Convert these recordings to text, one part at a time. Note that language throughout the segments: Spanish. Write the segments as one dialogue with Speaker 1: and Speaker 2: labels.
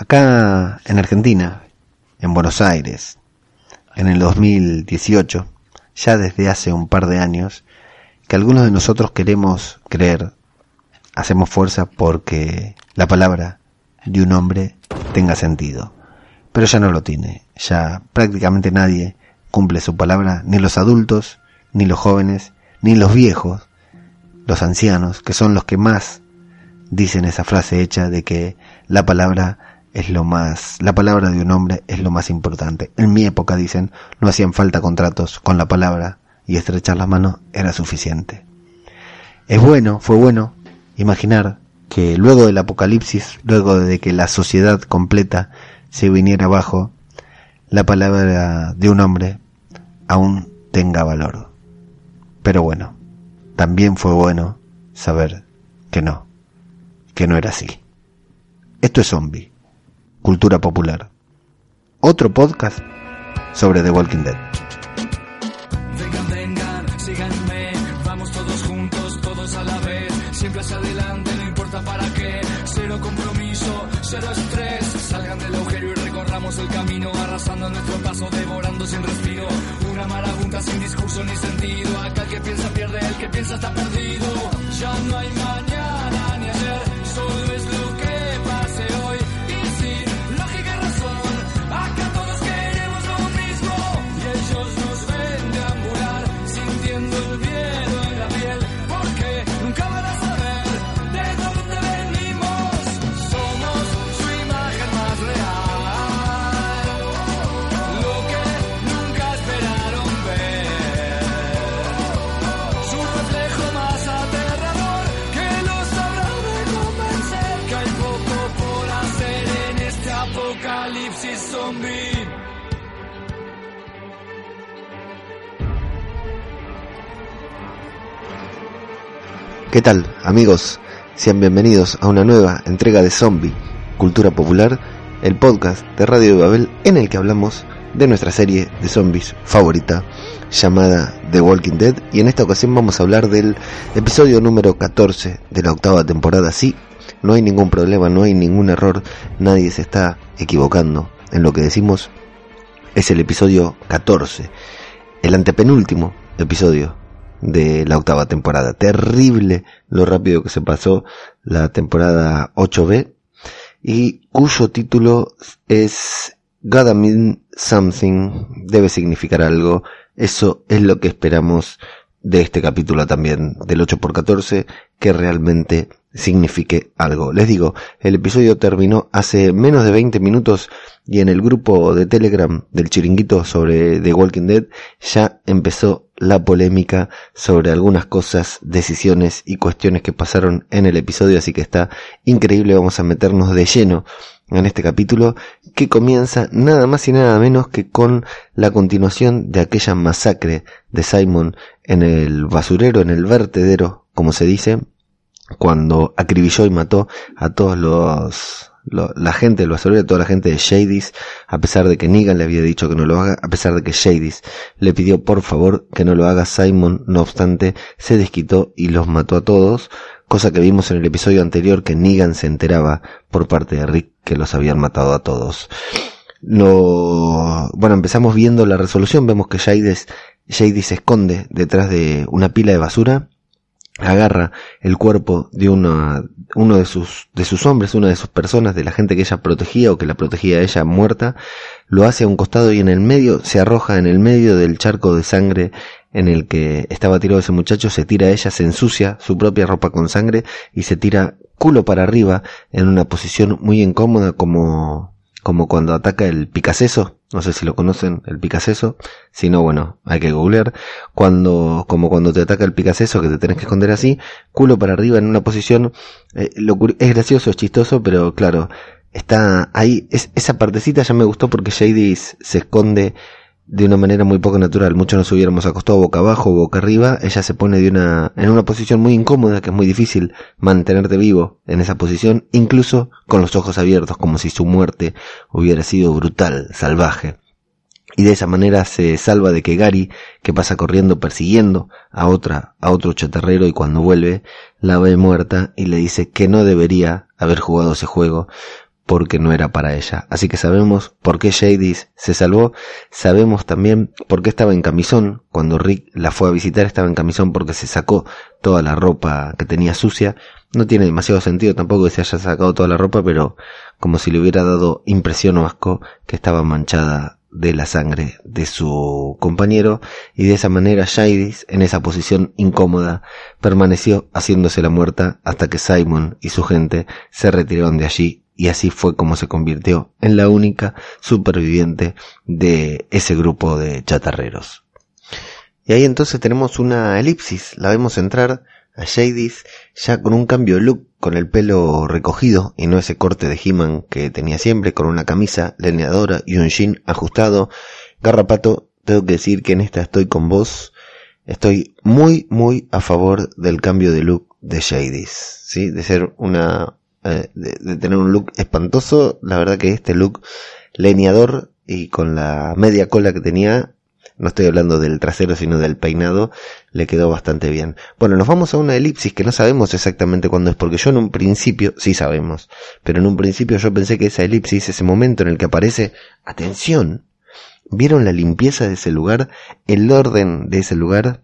Speaker 1: Acá en Argentina, en Buenos Aires, en el 2018, ya desde hace un par de años, que algunos de nosotros queremos creer, hacemos fuerza porque la palabra de un hombre tenga sentido. Pero ya no lo tiene, ya prácticamente nadie cumple su palabra, ni los adultos, ni los jóvenes, ni los viejos, los ancianos, que son los que más dicen esa frase hecha de que la palabra es lo más, la palabra de un hombre es lo más importante. En mi época, dicen, no hacían falta contratos con la palabra y estrechar la mano era suficiente. Es bueno, fue bueno imaginar que luego del apocalipsis, luego de que la sociedad completa se viniera abajo, la palabra de un hombre aún tenga valor. Pero bueno, también fue bueno saber que no, que no era así. Esto es zombie cultura popular. Otro podcast sobre The Walking Dead.
Speaker 2: ¿Qué
Speaker 1: tal, amigos? Sean bienvenidos a una nueva entrega de Zombie, Cultura Popular, el podcast de Radio de Babel en el que hablamos de nuestra serie de zombies favorita llamada The Walking Dead y en esta ocasión vamos a hablar del episodio número 14 de la octava temporada. Sí, no hay ningún problema, no hay ningún error, nadie se está equivocando en lo que decimos. Es el episodio 14, el antepenúltimo episodio de la octava temporada. Terrible lo rápido que se pasó la temporada 8B y cuyo título es Gotta Mean Something, debe significar algo. Eso es lo que esperamos de este capítulo también, del 8x14, que realmente signifique algo. Les digo, el episodio terminó hace menos de 20 minutos y en el grupo de Telegram del chiringuito sobre The Walking Dead ya empezó la polémica sobre algunas cosas, decisiones y cuestiones que pasaron en el episodio, así que está increíble, vamos a meternos de lleno en este capítulo que comienza nada más y nada menos que con la continuación de aquella masacre de Simon en el basurero, en el vertedero, como se dice, cuando acribilló y mató a todos los, lo- la gente del basurero, toda la gente de Shadys, a pesar de que Negan le había dicho que no lo haga, a pesar de que Shadys le pidió por favor que no lo haga, Simon, no obstante, se desquitó y los mató a todos, cosa que vimos en el episodio anterior que Negan se enteraba por parte de Rick que los habían matado a todos. No, bueno, empezamos viendo la resolución, vemos que Shadys, Shady se esconde detrás de una pila de basura, agarra el cuerpo de una, uno de sus, de sus hombres, una de sus personas, de la gente que ella protegía o que la protegía a ella muerta, lo hace a un costado y en el medio, se arroja en el medio del charco de sangre en el que estaba tirado ese muchacho, se tira a ella, se ensucia su propia ropa con sangre y se tira culo para arriba en una posición muy incómoda como, como cuando ataca el picaceso, no sé si lo conocen, el picaceso, si no, bueno, hay que googlear, cuando, como cuando te ataca el picaceso que te tenés que esconder así, culo para arriba en una posición, eh, lo es gracioso, es chistoso, pero claro, está ahí, es, esa partecita ya me gustó porque Shady se esconde de una manera muy poco natural. Muchos nos hubiéramos acostado boca abajo o boca arriba. Ella se pone de una, en una posición muy incómoda, que es muy difícil mantenerte vivo en esa posición, incluso con los ojos abiertos, como si su muerte hubiera sido brutal, salvaje. Y de esa manera se salva de que Gary, que pasa corriendo persiguiendo a otra, a otro chatarrero y cuando vuelve, la ve muerta y le dice que no debería haber jugado ese juego porque no era para ella. Así que sabemos por qué Jadis se salvó, sabemos también por qué estaba en camisón, cuando Rick la fue a visitar estaba en camisón porque se sacó toda la ropa que tenía sucia, no tiene demasiado sentido tampoco que se haya sacado toda la ropa, pero como si le hubiera dado impresión o asco que estaba manchada de la sangre de su compañero. Y de esa manera Jadis en esa posición incómoda permaneció haciéndose la muerta hasta que Simon y su gente se retiraron de allí y así fue como se convirtió en la única superviviente de ese grupo de chatarreros. Y ahí entonces tenemos una elipsis, la vemos entrar a Jadis ya con un cambio de look, con el pelo recogido y no ese corte de He-Man que tenía siempre, con una camisa leneadora y un jean ajustado. Garrapato, tengo que decir que en esta estoy con vos. Estoy muy, muy a favor del cambio de look de Jadis, ¿sí? De ser una, eh, de, de tener un look espantoso. La verdad que este look leneador y con la media cola que tenía no estoy hablando del trasero, sino del peinado, le quedó bastante bien. Bueno, nos vamos a una elipsis que no sabemos exactamente cuándo es, porque yo en un principio, sí sabemos, pero en un principio yo pensé que esa elipsis, ese momento en el que aparece, atención, ¿vieron la limpieza de ese lugar? El orden de ese lugar,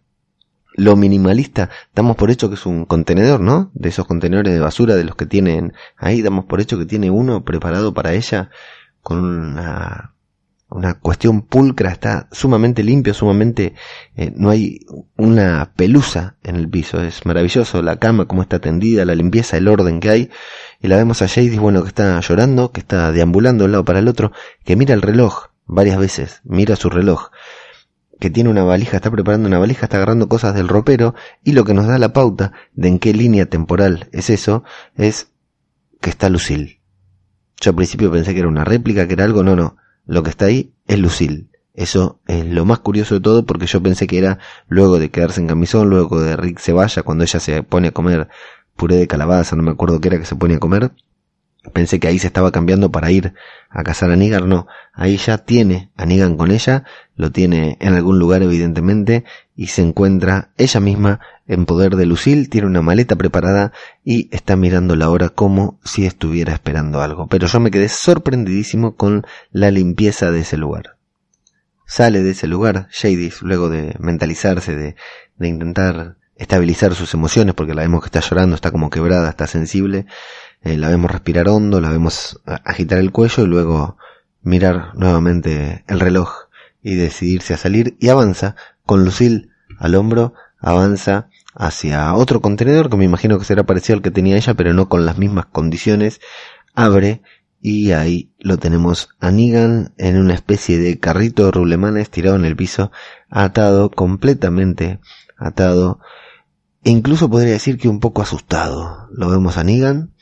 Speaker 1: lo minimalista, damos por hecho que es un contenedor, ¿no? De esos contenedores de basura de los que tienen ahí, damos por hecho que tiene uno preparado para ella con una una cuestión pulcra, está sumamente limpio, sumamente, eh, no hay una pelusa en el piso, es maravilloso, la cama como está tendida, la limpieza, el orden que hay, y la vemos a Jadis, bueno, que está llorando, que está deambulando de un lado para el otro, que mira el reloj varias veces, mira su reloj, que tiene una valija, está preparando una valija, está agarrando cosas del ropero, y lo que nos da la pauta de en qué línea temporal es eso, es que está Lucille. Yo al principio pensé que era una réplica, que era algo, no, no, lo que está ahí es Lucille. Eso es lo más curioso de todo porque yo pensé que era luego de quedarse en camisón, luego de Rick se vaya, cuando ella se pone a comer puré de calabaza, no me acuerdo qué era que se pone a comer. Pensé que ahí se estaba cambiando para ir a cazar a Nigar, no. Ahí ya tiene a Negan con ella, lo tiene en algún lugar evidentemente, y se encuentra ella misma en poder de Lucille, tiene una maleta preparada y está mirando la hora como si estuviera esperando algo. Pero yo me quedé sorprendidísimo con la limpieza de ese lugar. Sale de ese lugar Jadis luego de mentalizarse, de, de intentar estabilizar sus emociones, porque la vemos que está llorando, está como quebrada, está sensible, eh, la vemos respirar hondo, la vemos agitar el cuello y luego mirar nuevamente el reloj y decidirse a salir y avanza con Lucille al hombro, avanza hacia otro contenedor que me imagino que será parecido al que tenía ella, pero no con las mismas condiciones, abre y ahí lo tenemos a Negan en una especie de carrito de rublemanes tirado en el piso, atado, completamente atado, e incluso podría decir que un poco asustado. Lo vemos a Negan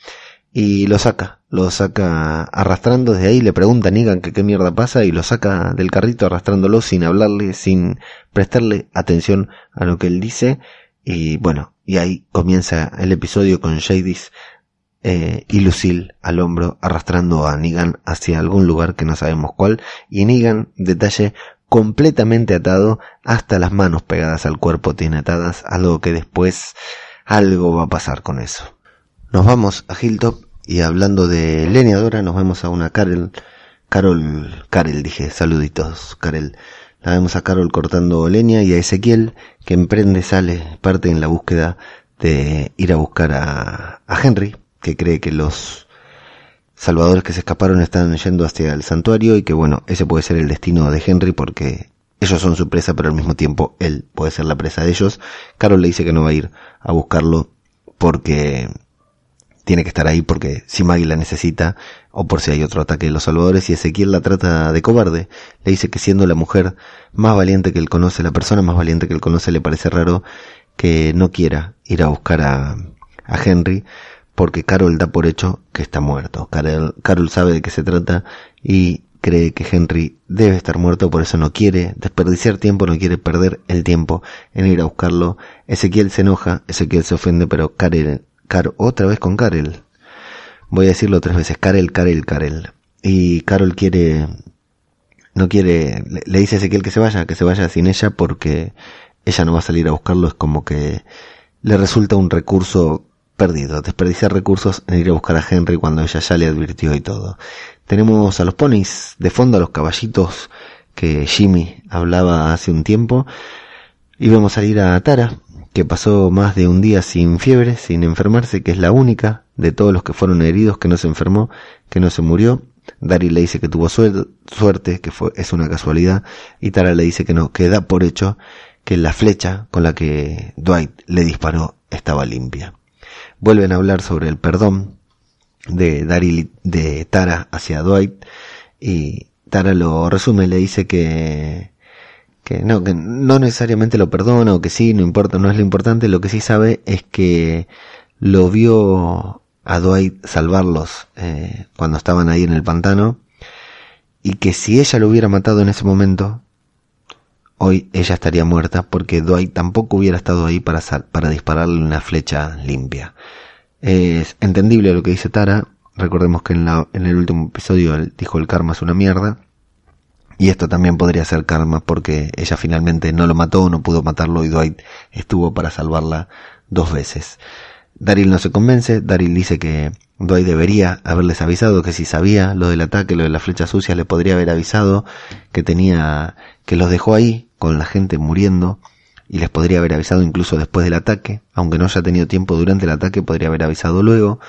Speaker 1: y lo saca, lo saca arrastrando desde ahí, le pregunta a Negan que qué mierda pasa y lo saca del carrito arrastrándolo sin hablarle, sin prestarle atención a lo que él dice y bueno, y ahí comienza el episodio con Jadis eh, y Lucille al hombro arrastrando a Negan hacia algún lugar que no sabemos cuál y Negan, detalle, completamente atado hasta las manos pegadas al cuerpo tiene atadas, algo que después algo va a pasar con eso. Nos vamos a Hilltop y hablando de leñadora nos vamos a una Carol, Carol, Carol dije, saluditos, Carol la vemos a Carol cortando leña y a Ezequiel que emprende, sale, parte en la búsqueda de ir a buscar a, a Henry, que cree que los salvadores que se escaparon están yendo hacia el santuario y que bueno, ese puede ser el destino de Henry porque ellos son su presa, pero al mismo tiempo él puede ser la presa de ellos. Carol le dice que no va a ir a buscarlo porque tiene que estar ahí porque si Maggie la necesita o por si hay otro ataque de los salvadores y Ezequiel la trata de cobarde. Le dice que siendo la mujer más valiente que él conoce, la persona más valiente que él conoce, le parece raro que no quiera ir a buscar a, a Henry porque Carol da por hecho que está muerto. Carol, Carol sabe de qué se trata y cree que Henry debe estar muerto, por eso no quiere desperdiciar tiempo, no quiere perder el tiempo en ir a buscarlo. Ezequiel se enoja, Ezequiel se ofende, pero Carol otra vez con Karel. Voy a decirlo tres veces, Karel, Karel, Karel. Y Carol quiere, no quiere, le, dice a Ezequiel que se vaya, que se vaya sin ella porque ella no va a salir a buscarlo, es como que le resulta un recurso perdido, desperdiciar recursos en ir a buscar a Henry cuando ella ya le advirtió y todo. Tenemos a los ponis de fondo, a los caballitos que Jimmy hablaba hace un tiempo. Y vamos a salir a Tara, que pasó más de un día sin fiebre, sin enfermarse, que es la única de todos los que fueron heridos que no se enfermó, que no se murió. Daryl le dice que tuvo suerte, que fue, es una casualidad, y Tara le dice que no, que da por hecho que la flecha con la que Dwight le disparó estaba limpia. Vuelven a hablar sobre el perdón de Daryl, de Tara hacia Dwight, y Tara lo resume, le dice que que no, que no necesariamente lo perdona o que sí, no importa, no es lo importante, lo que sí sabe es que lo vio a Dwight salvarlos eh, cuando estaban ahí en el pantano y que si ella lo hubiera matado en ese momento, hoy ella estaría muerta porque Dwight tampoco hubiera estado ahí para, para dispararle una flecha limpia. Es entendible lo que dice Tara, recordemos que en, la, en el último episodio dijo el karma es una mierda, y esto también podría ser karma porque ella finalmente no lo mató, no pudo matarlo y Dwight estuvo para salvarla dos veces. Daryl no se convence, Daryl dice que Dwight debería haberles avisado que si sabía lo del ataque, lo de la flecha sucia, le podría haber avisado que tenía, que los dejó ahí con la gente muriendo y les podría haber avisado incluso después del ataque, aunque no haya tenido tiempo durante el ataque, podría haber avisado luego.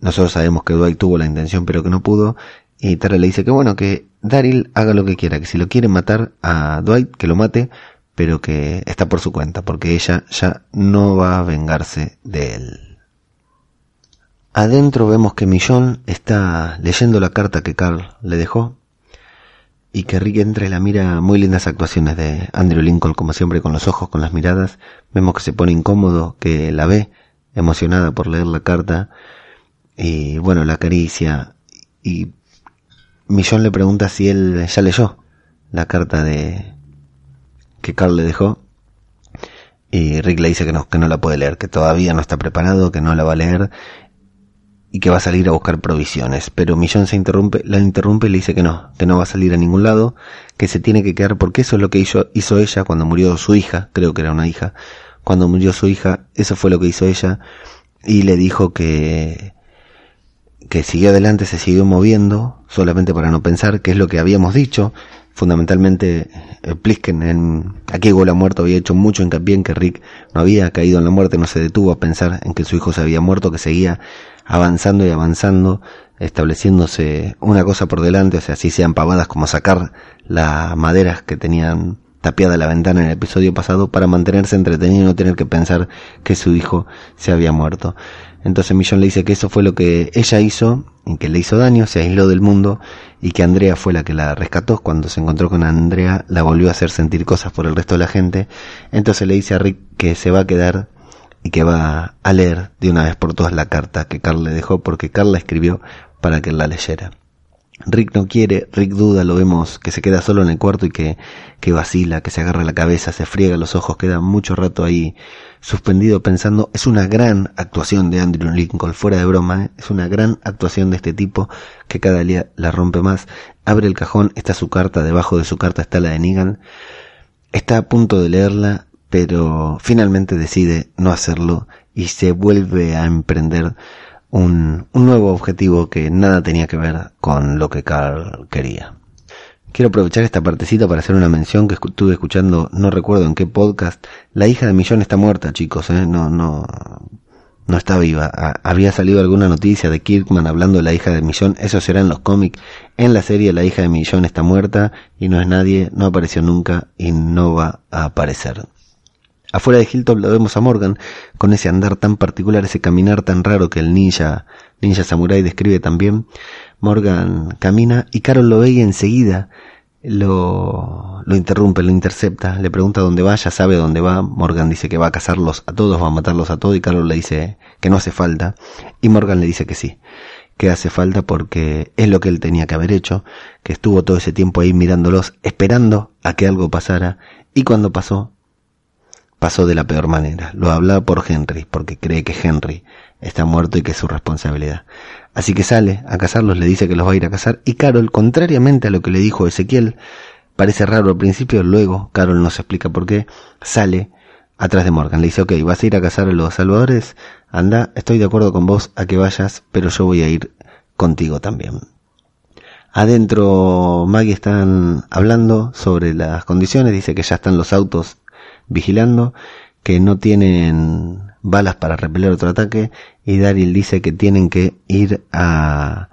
Speaker 1: Nosotros sabemos que Dwight tuvo la intención pero que no pudo y Tara le dice que bueno, que Daryl haga lo que quiera, que si lo quiere matar a Dwight, que lo mate, pero que está por su cuenta, porque ella ya no va a vengarse de él. Adentro vemos que Millón está leyendo la carta que Carl le dejó y que Rick entra y la mira muy lindas actuaciones de Andrew Lincoln, como siempre, con los ojos, con las miradas. Vemos que se pone incómodo, que la ve emocionada por leer la carta. Y bueno, la acaricia y Millón le pregunta si él ya leyó la carta de que Carl le dejó. Y Rick le dice que no, que no la puede leer, que todavía no está preparado, que no la va a leer y que va a salir a buscar provisiones. Pero Millón se interrumpe, la interrumpe y le dice que no, que no va a salir a ningún lado, que se tiene que quedar porque eso es lo que hizo, ella cuando murió su hija, creo que era una hija, cuando murió su hija, eso fue lo que hizo ella y le dijo que que siguió adelante, se siguió moviendo, solamente para no pensar, que es lo que habíamos dicho. Fundamentalmente, eh, Plisken en llegó la muerte había hecho mucho hincapié en que Rick no había caído en la muerte, no se detuvo a pensar en que su hijo se había muerto, que seguía avanzando y avanzando, estableciéndose una cosa por delante, o sea, así sean pavadas como sacar las maderas que tenían tapiada la ventana en el episodio pasado para mantenerse entretenido y no tener que pensar que su hijo se había muerto. Entonces Millón le dice que eso fue lo que ella hizo y que le hizo daño, se aisló del mundo y que Andrea fue la que la rescató. Cuando se encontró con Andrea la volvió a hacer sentir cosas por el resto de la gente. Entonces le dice a Rick que se va a quedar y que va a leer de una vez por todas la carta que Carl le dejó porque Carl la escribió para que él la leyera. Rick no quiere, Rick duda, lo vemos que se queda solo en el cuarto y que, que vacila, que se agarra la cabeza, se friega los ojos, queda mucho rato ahí suspendido pensando, es una gran actuación de Andrew Lincoln, fuera de broma, ¿eh? es una gran actuación de este tipo que cada día la rompe más. Abre el cajón, está su carta, debajo de su carta está la de Negan, está a punto de leerla, pero finalmente decide no hacerlo y se vuelve a emprender un, un nuevo objetivo que nada tenía que ver con lo que Carl quería. Quiero aprovechar esta partecita para hacer una mención que estuve escuchando, no recuerdo en qué podcast. La hija de Millón está muerta, chicos, ¿eh? no, no, no está viva. había salido alguna noticia de Kirkman hablando de la hija de Millón, eso será en los cómics. En la serie la hija de Millón está muerta y no es nadie, no apareció nunca y no va a aparecer. Afuera de Hilltop lo vemos a Morgan con ese andar tan particular, ese caminar tan raro que el ninja, ninja samurai describe también. Morgan camina y Carol lo ve y enseguida lo, lo interrumpe, lo intercepta, le pregunta dónde va, ya sabe dónde va. Morgan dice que va a cazarlos a todos, va a matarlos a todos y Carol le dice que no hace falta y Morgan le dice que sí que hace falta porque es lo que él tenía que haber hecho, que estuvo todo ese tiempo ahí mirándolos, esperando a que algo pasara, y cuando pasó, pasó de la peor manera. Lo habla por Henry, porque cree que Henry está muerto y que es su responsabilidad. Así que sale a cazarlos, le dice que los va a ir a cazar, y Carol, contrariamente a lo que le dijo Ezequiel, parece raro al principio, luego Carol nos explica por qué, sale atrás de Morgan. Le dice, ok, vas a ir a cazar a los salvadores, anda, estoy de acuerdo con vos a que vayas, pero yo voy a ir contigo también. Adentro Maggie están hablando sobre las condiciones, dice que ya están los autos vigilando, que no tienen balas para repeler otro ataque y Daryl dice que tienen que ir a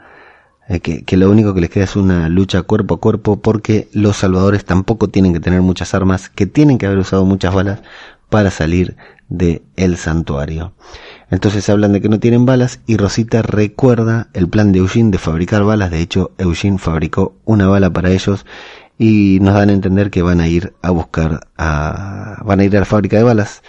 Speaker 1: eh, que, lo único que les queda es una lucha cuerpo a cuerpo porque los salvadores tampoco tienen que tener muchas armas, que tienen que haber usado muchas balas para salir de el santuario. Entonces hablan de que no tienen balas y Rosita recuerda el plan de Eugene de fabricar balas. De hecho, Eugene fabricó una bala para ellos y nos dan a entender que van a ir a buscar a, van a ir a la fábrica de balas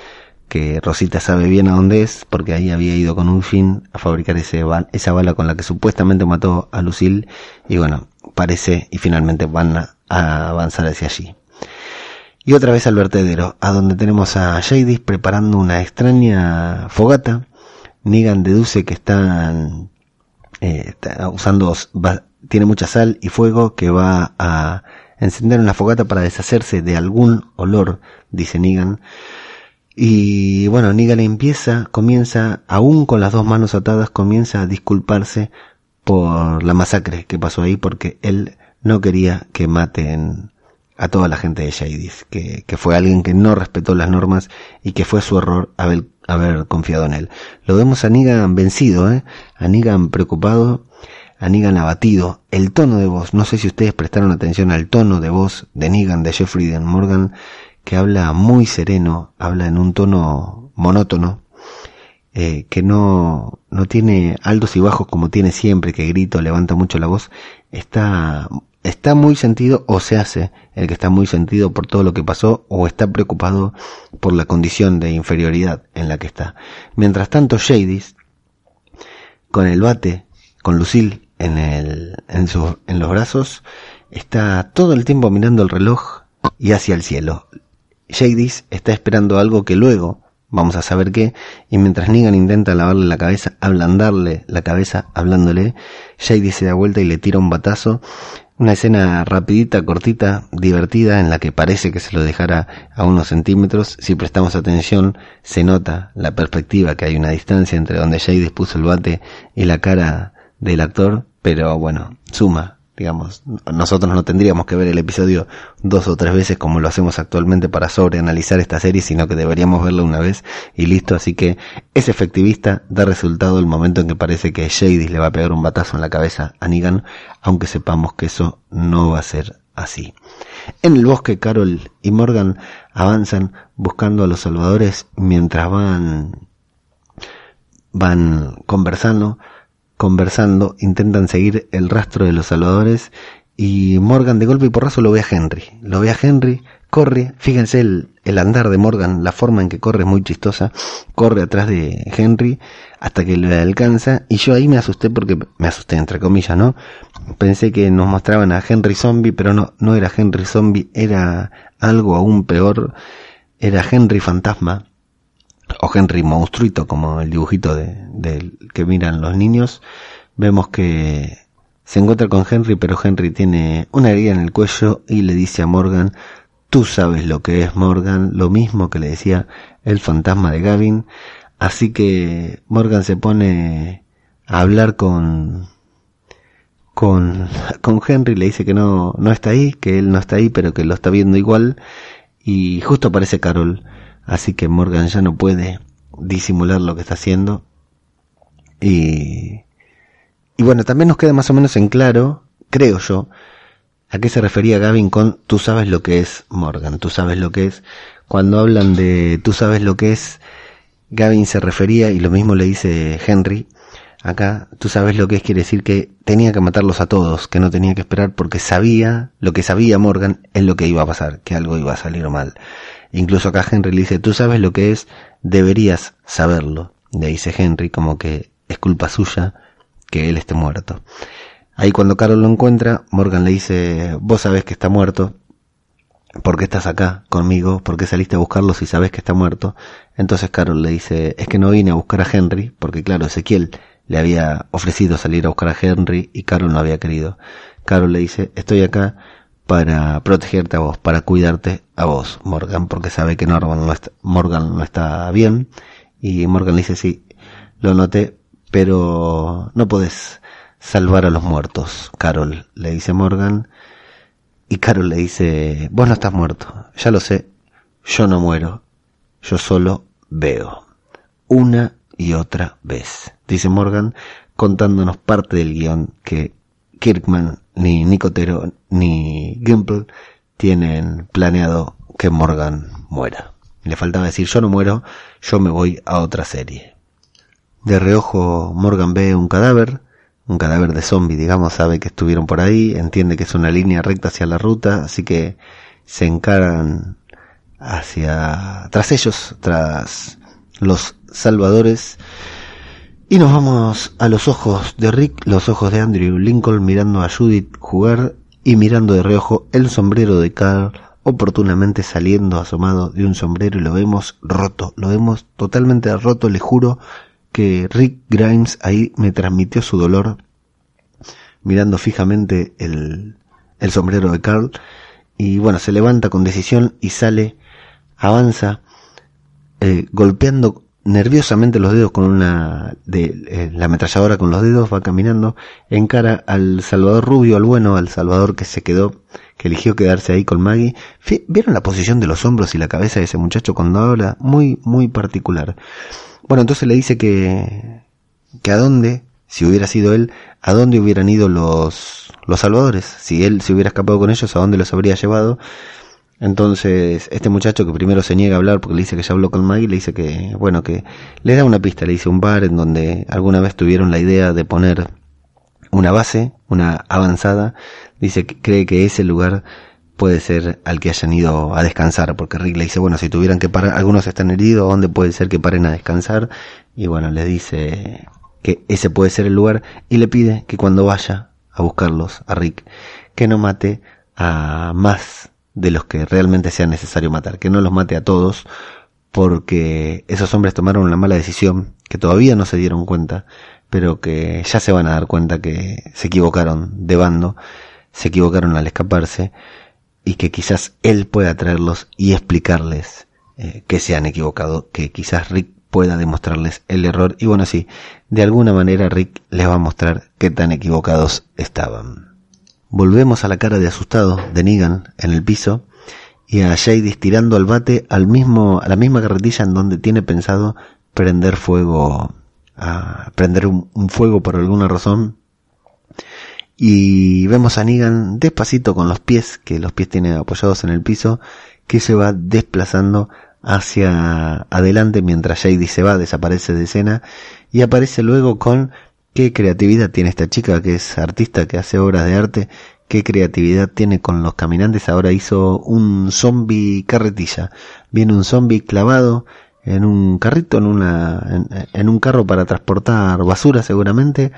Speaker 1: que Rosita sabe bien a dónde es, porque ahí había ido con un fin a fabricar ese, esa bala con la que supuestamente mató a Lucille, y bueno, parece, y finalmente van a, avanzar hacia allí. Y otra vez al vertedero, a donde tenemos a Jadis preparando una extraña fogata. Negan deduce que están eh, usando, tiene mucha sal y fuego que va a encender una fogata para deshacerse de algún olor, dice Negan. Y bueno, Negan empieza, comienza, aún con las dos manos atadas, comienza a disculparse por la masacre que pasó ahí porque él no quería que maten a toda la gente de Shadis, que, que fue alguien que no respetó las normas y que fue su error haber, haber confiado en él. Lo vemos a Negan vencido, ¿eh? a Negan preocupado, a Negan abatido. El tono de voz, no sé si ustedes prestaron atención al tono de voz de Negan, de Jeffrey de Morgan, que habla muy sereno, habla en un tono monótono, eh, que no, no tiene altos y bajos como tiene siempre, que grito, levanta mucho la voz, está, está muy sentido o se hace el que está muy sentido por todo lo que pasó o está preocupado por la condición de inferioridad en la que está. Mientras tanto, Shadis, con el bate, con Lucille en el, en en los brazos, está todo el tiempo mirando el reloj y hacia el cielo. Jadis está esperando algo que luego vamos a saber qué, y mientras Negan intenta lavarle la cabeza, ablandarle la cabeza, hablándole, Jadis se da vuelta y le tira un batazo, una escena rapidita, cortita, divertida, en la que parece que se lo dejara a unos centímetros, si prestamos atención, se nota la perspectiva que hay una distancia entre donde Jadis puso el bate y la cara del actor, pero bueno, suma, digamos, nosotros no tendríamos que ver el episodio dos o tres veces como lo hacemos actualmente para sobreanalizar esta serie, sino que deberíamos verlo una vez y listo, así que es efectivista, da resultado el momento en que parece que Shady le va a pegar un batazo en la cabeza a Negan, aunque sepamos que eso no va a ser así. En el bosque, Carol y Morgan avanzan buscando a los salvadores mientras van van conversando conversando, intentan seguir el rastro de los salvadores y Morgan de golpe y porrazo lo ve a Henry. Lo ve a Henry, corre, fíjense el, el andar de Morgan, la forma en que corre es muy chistosa, corre atrás de Henry hasta que le alcanza y yo ahí me asusté porque me asusté entre comillas, ¿no? Pensé que nos mostraban a Henry Zombie, pero no, no era Henry Zombie, era algo aún peor, era Henry Fantasma, o Henry Monstruito, como el dibujito de, que miran los niños, vemos que se encuentra con Henry, pero Henry tiene una herida en el cuello y le dice a Morgan, tú sabes lo que es Morgan, lo mismo que le decía el fantasma de Gavin, así que Morgan se pone a hablar con con, con Henry, le dice que no, no está ahí, que él no está ahí, pero que lo está viendo igual, y justo aparece Carol Así que Morgan ya no puede disimular lo que está haciendo. Y, y bueno, también nos queda más o menos en claro, creo yo, a qué se refería Gavin con tú sabes lo que es Morgan, tú sabes lo que es. Cuando hablan de tú sabes lo que es, Gavin se refería, y lo mismo le dice Henry, acá, tú sabes lo que es, quiere decir que tenía que matarlos a todos, que no tenía que esperar porque sabía, lo que sabía Morgan es lo que iba a pasar, que algo iba a salir mal. Incluso acá Henry le dice, tú sabes lo que es, deberías saberlo. Le dice Henry como que es culpa suya que él esté muerto. Ahí cuando Carol lo encuentra, Morgan le dice, vos sabés que está muerto, ¿por qué estás acá conmigo? ¿Por qué saliste a buscarlo si sabes que está muerto? Entonces Carol le dice, es que no vine a buscar a Henry, porque claro, Ezequiel le había ofrecido salir a buscar a Henry y Carol no había querido. Carol le dice, estoy acá para protegerte a vos, para cuidarte a vos, Morgan, porque sabe que Norman no está, Morgan no está bien. Y Morgan dice, sí, lo noté, pero no podés salvar a los muertos, Carol, le dice Morgan. Y Carol le dice, vos no estás muerto, ya lo sé, yo no muero, yo solo veo. Una y otra vez, dice Morgan, contándonos parte del guion que Kirkman, ni Nicotero, ni Gimple tienen planeado que Morgan muera. Le faltaba decir yo no muero, yo me voy a otra serie. De reojo Morgan ve un cadáver, un cadáver de zombie, digamos, sabe que estuvieron por ahí, entiende que es una línea recta hacia la ruta, así que se encaran hacia tras ellos, tras los salvadores y nos vamos a los ojos de Rick, los ojos de Andrew Lincoln mirando a Judith jugar y mirando de reojo el sombrero de Carl oportunamente saliendo asomado de un sombrero y lo vemos roto, lo vemos totalmente roto, le juro que Rick Grimes ahí me transmitió su dolor mirando fijamente el, el sombrero de Carl. Y bueno, se levanta con decisión y sale, avanza, eh, golpeando nerviosamente los dedos con una de eh, la ametralladora con los dedos va caminando encara al Salvador Rubio al bueno al Salvador que se quedó que eligió quedarse ahí con Maggie. Vieron la posición de los hombros y la cabeza de ese muchacho cuando habla muy muy particular. Bueno entonces le dice que que a dónde si hubiera sido él a dónde hubieran ido los los salvadores. Si él se hubiera escapado con ellos a dónde los habría llevado entonces, este muchacho que primero se niega a hablar porque le dice que ya habló con Maggie, le dice que, bueno, que le da una pista, le dice un bar en donde alguna vez tuvieron la idea de poner una base, una avanzada, dice que cree que ese lugar puede ser al que hayan ido a descansar, porque Rick le dice, bueno, si tuvieran que parar, algunos están heridos, ¿dónde puede ser que paren a descansar? Y bueno, le dice que ese puede ser el lugar y le pide que cuando vaya a buscarlos, a Rick, que no mate a más de los que realmente sea necesario matar, que no los mate a todos, porque esos hombres tomaron una mala decisión, que todavía no se dieron cuenta, pero que ya se van a dar cuenta que se equivocaron de bando, se equivocaron al escaparse, y que quizás él pueda traerlos y explicarles eh, que se han equivocado, que quizás Rick pueda demostrarles el error, y bueno, sí, de alguna manera Rick les va a mostrar qué tan equivocados estaban. Volvemos a la cara de asustado de Negan en el piso y a Jadis tirando al bate al mismo, a la misma carretilla en donde tiene pensado prender fuego, a prender un, fuego por alguna razón. Y vemos a Negan despacito con los pies, que los pies tiene apoyados en el piso, que se va desplazando hacia adelante mientras Jadis se va, desaparece de escena y aparece luego con qué creatividad tiene esta chica que es artista, que hace obras de arte, qué creatividad tiene con los caminantes. Ahora hizo un zombie carretilla. Viene un zombie clavado en un carrito, en, una, en, un carro para transportar basura seguramente.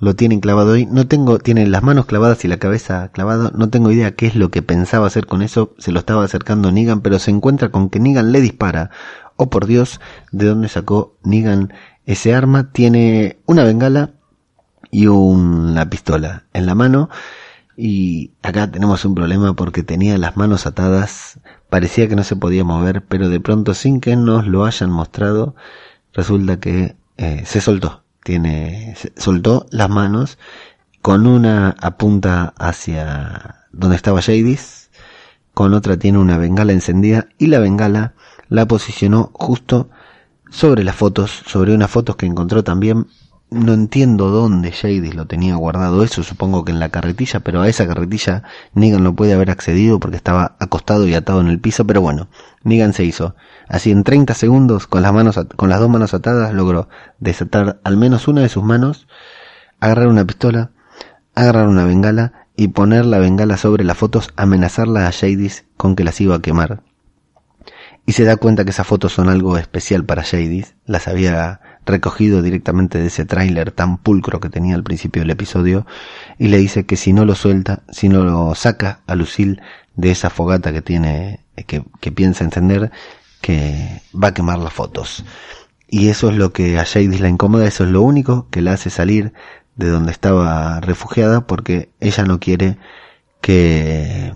Speaker 1: Lo tienen clavado ahí. No tengo, tiene las manos clavadas y la cabeza clavada. No tengo idea qué es lo que pensaba hacer con eso. Se lo estaba acercando Negan, pero se encuentra con que Negan le dispara. Oh por Dios, ¿de dónde sacó Negan ese arma tiene una bengala y una pistola en la mano. Y acá tenemos un problema porque tenía las manos atadas, parecía que no se podía mover, pero de pronto sin que nos lo hayan mostrado, resulta que eh, se soltó. Tiene, soltó las manos con una apunta hacia donde estaba Jadis, con otra tiene una bengala encendida y la bengala la posicionó justo sobre las fotos, sobre unas fotos que encontró también. No entiendo dónde Jadis lo tenía guardado eso, supongo que en la carretilla, pero a esa carretilla Negan no puede haber accedido porque estaba acostado y atado en el piso, pero bueno, Negan se hizo. Así en 30 segundos, con las manos, con las dos manos atadas, logró desatar al menos una de sus manos, agarrar una pistola, agarrar una bengala y poner la bengala sobre las fotos, amenazarla a Jadis con que las iba a quemar y se da cuenta que esas fotos son algo especial para Jadis, las había recogido directamente de ese tráiler tan pulcro que tenía al principio del episodio, y le dice que si no lo suelta, si no lo saca a Lucille de esa fogata que tiene, que, que piensa encender, que va a quemar las fotos. Y eso es lo que a Jadis la incomoda, eso es lo único que la hace salir de donde estaba refugiada, porque ella no quiere que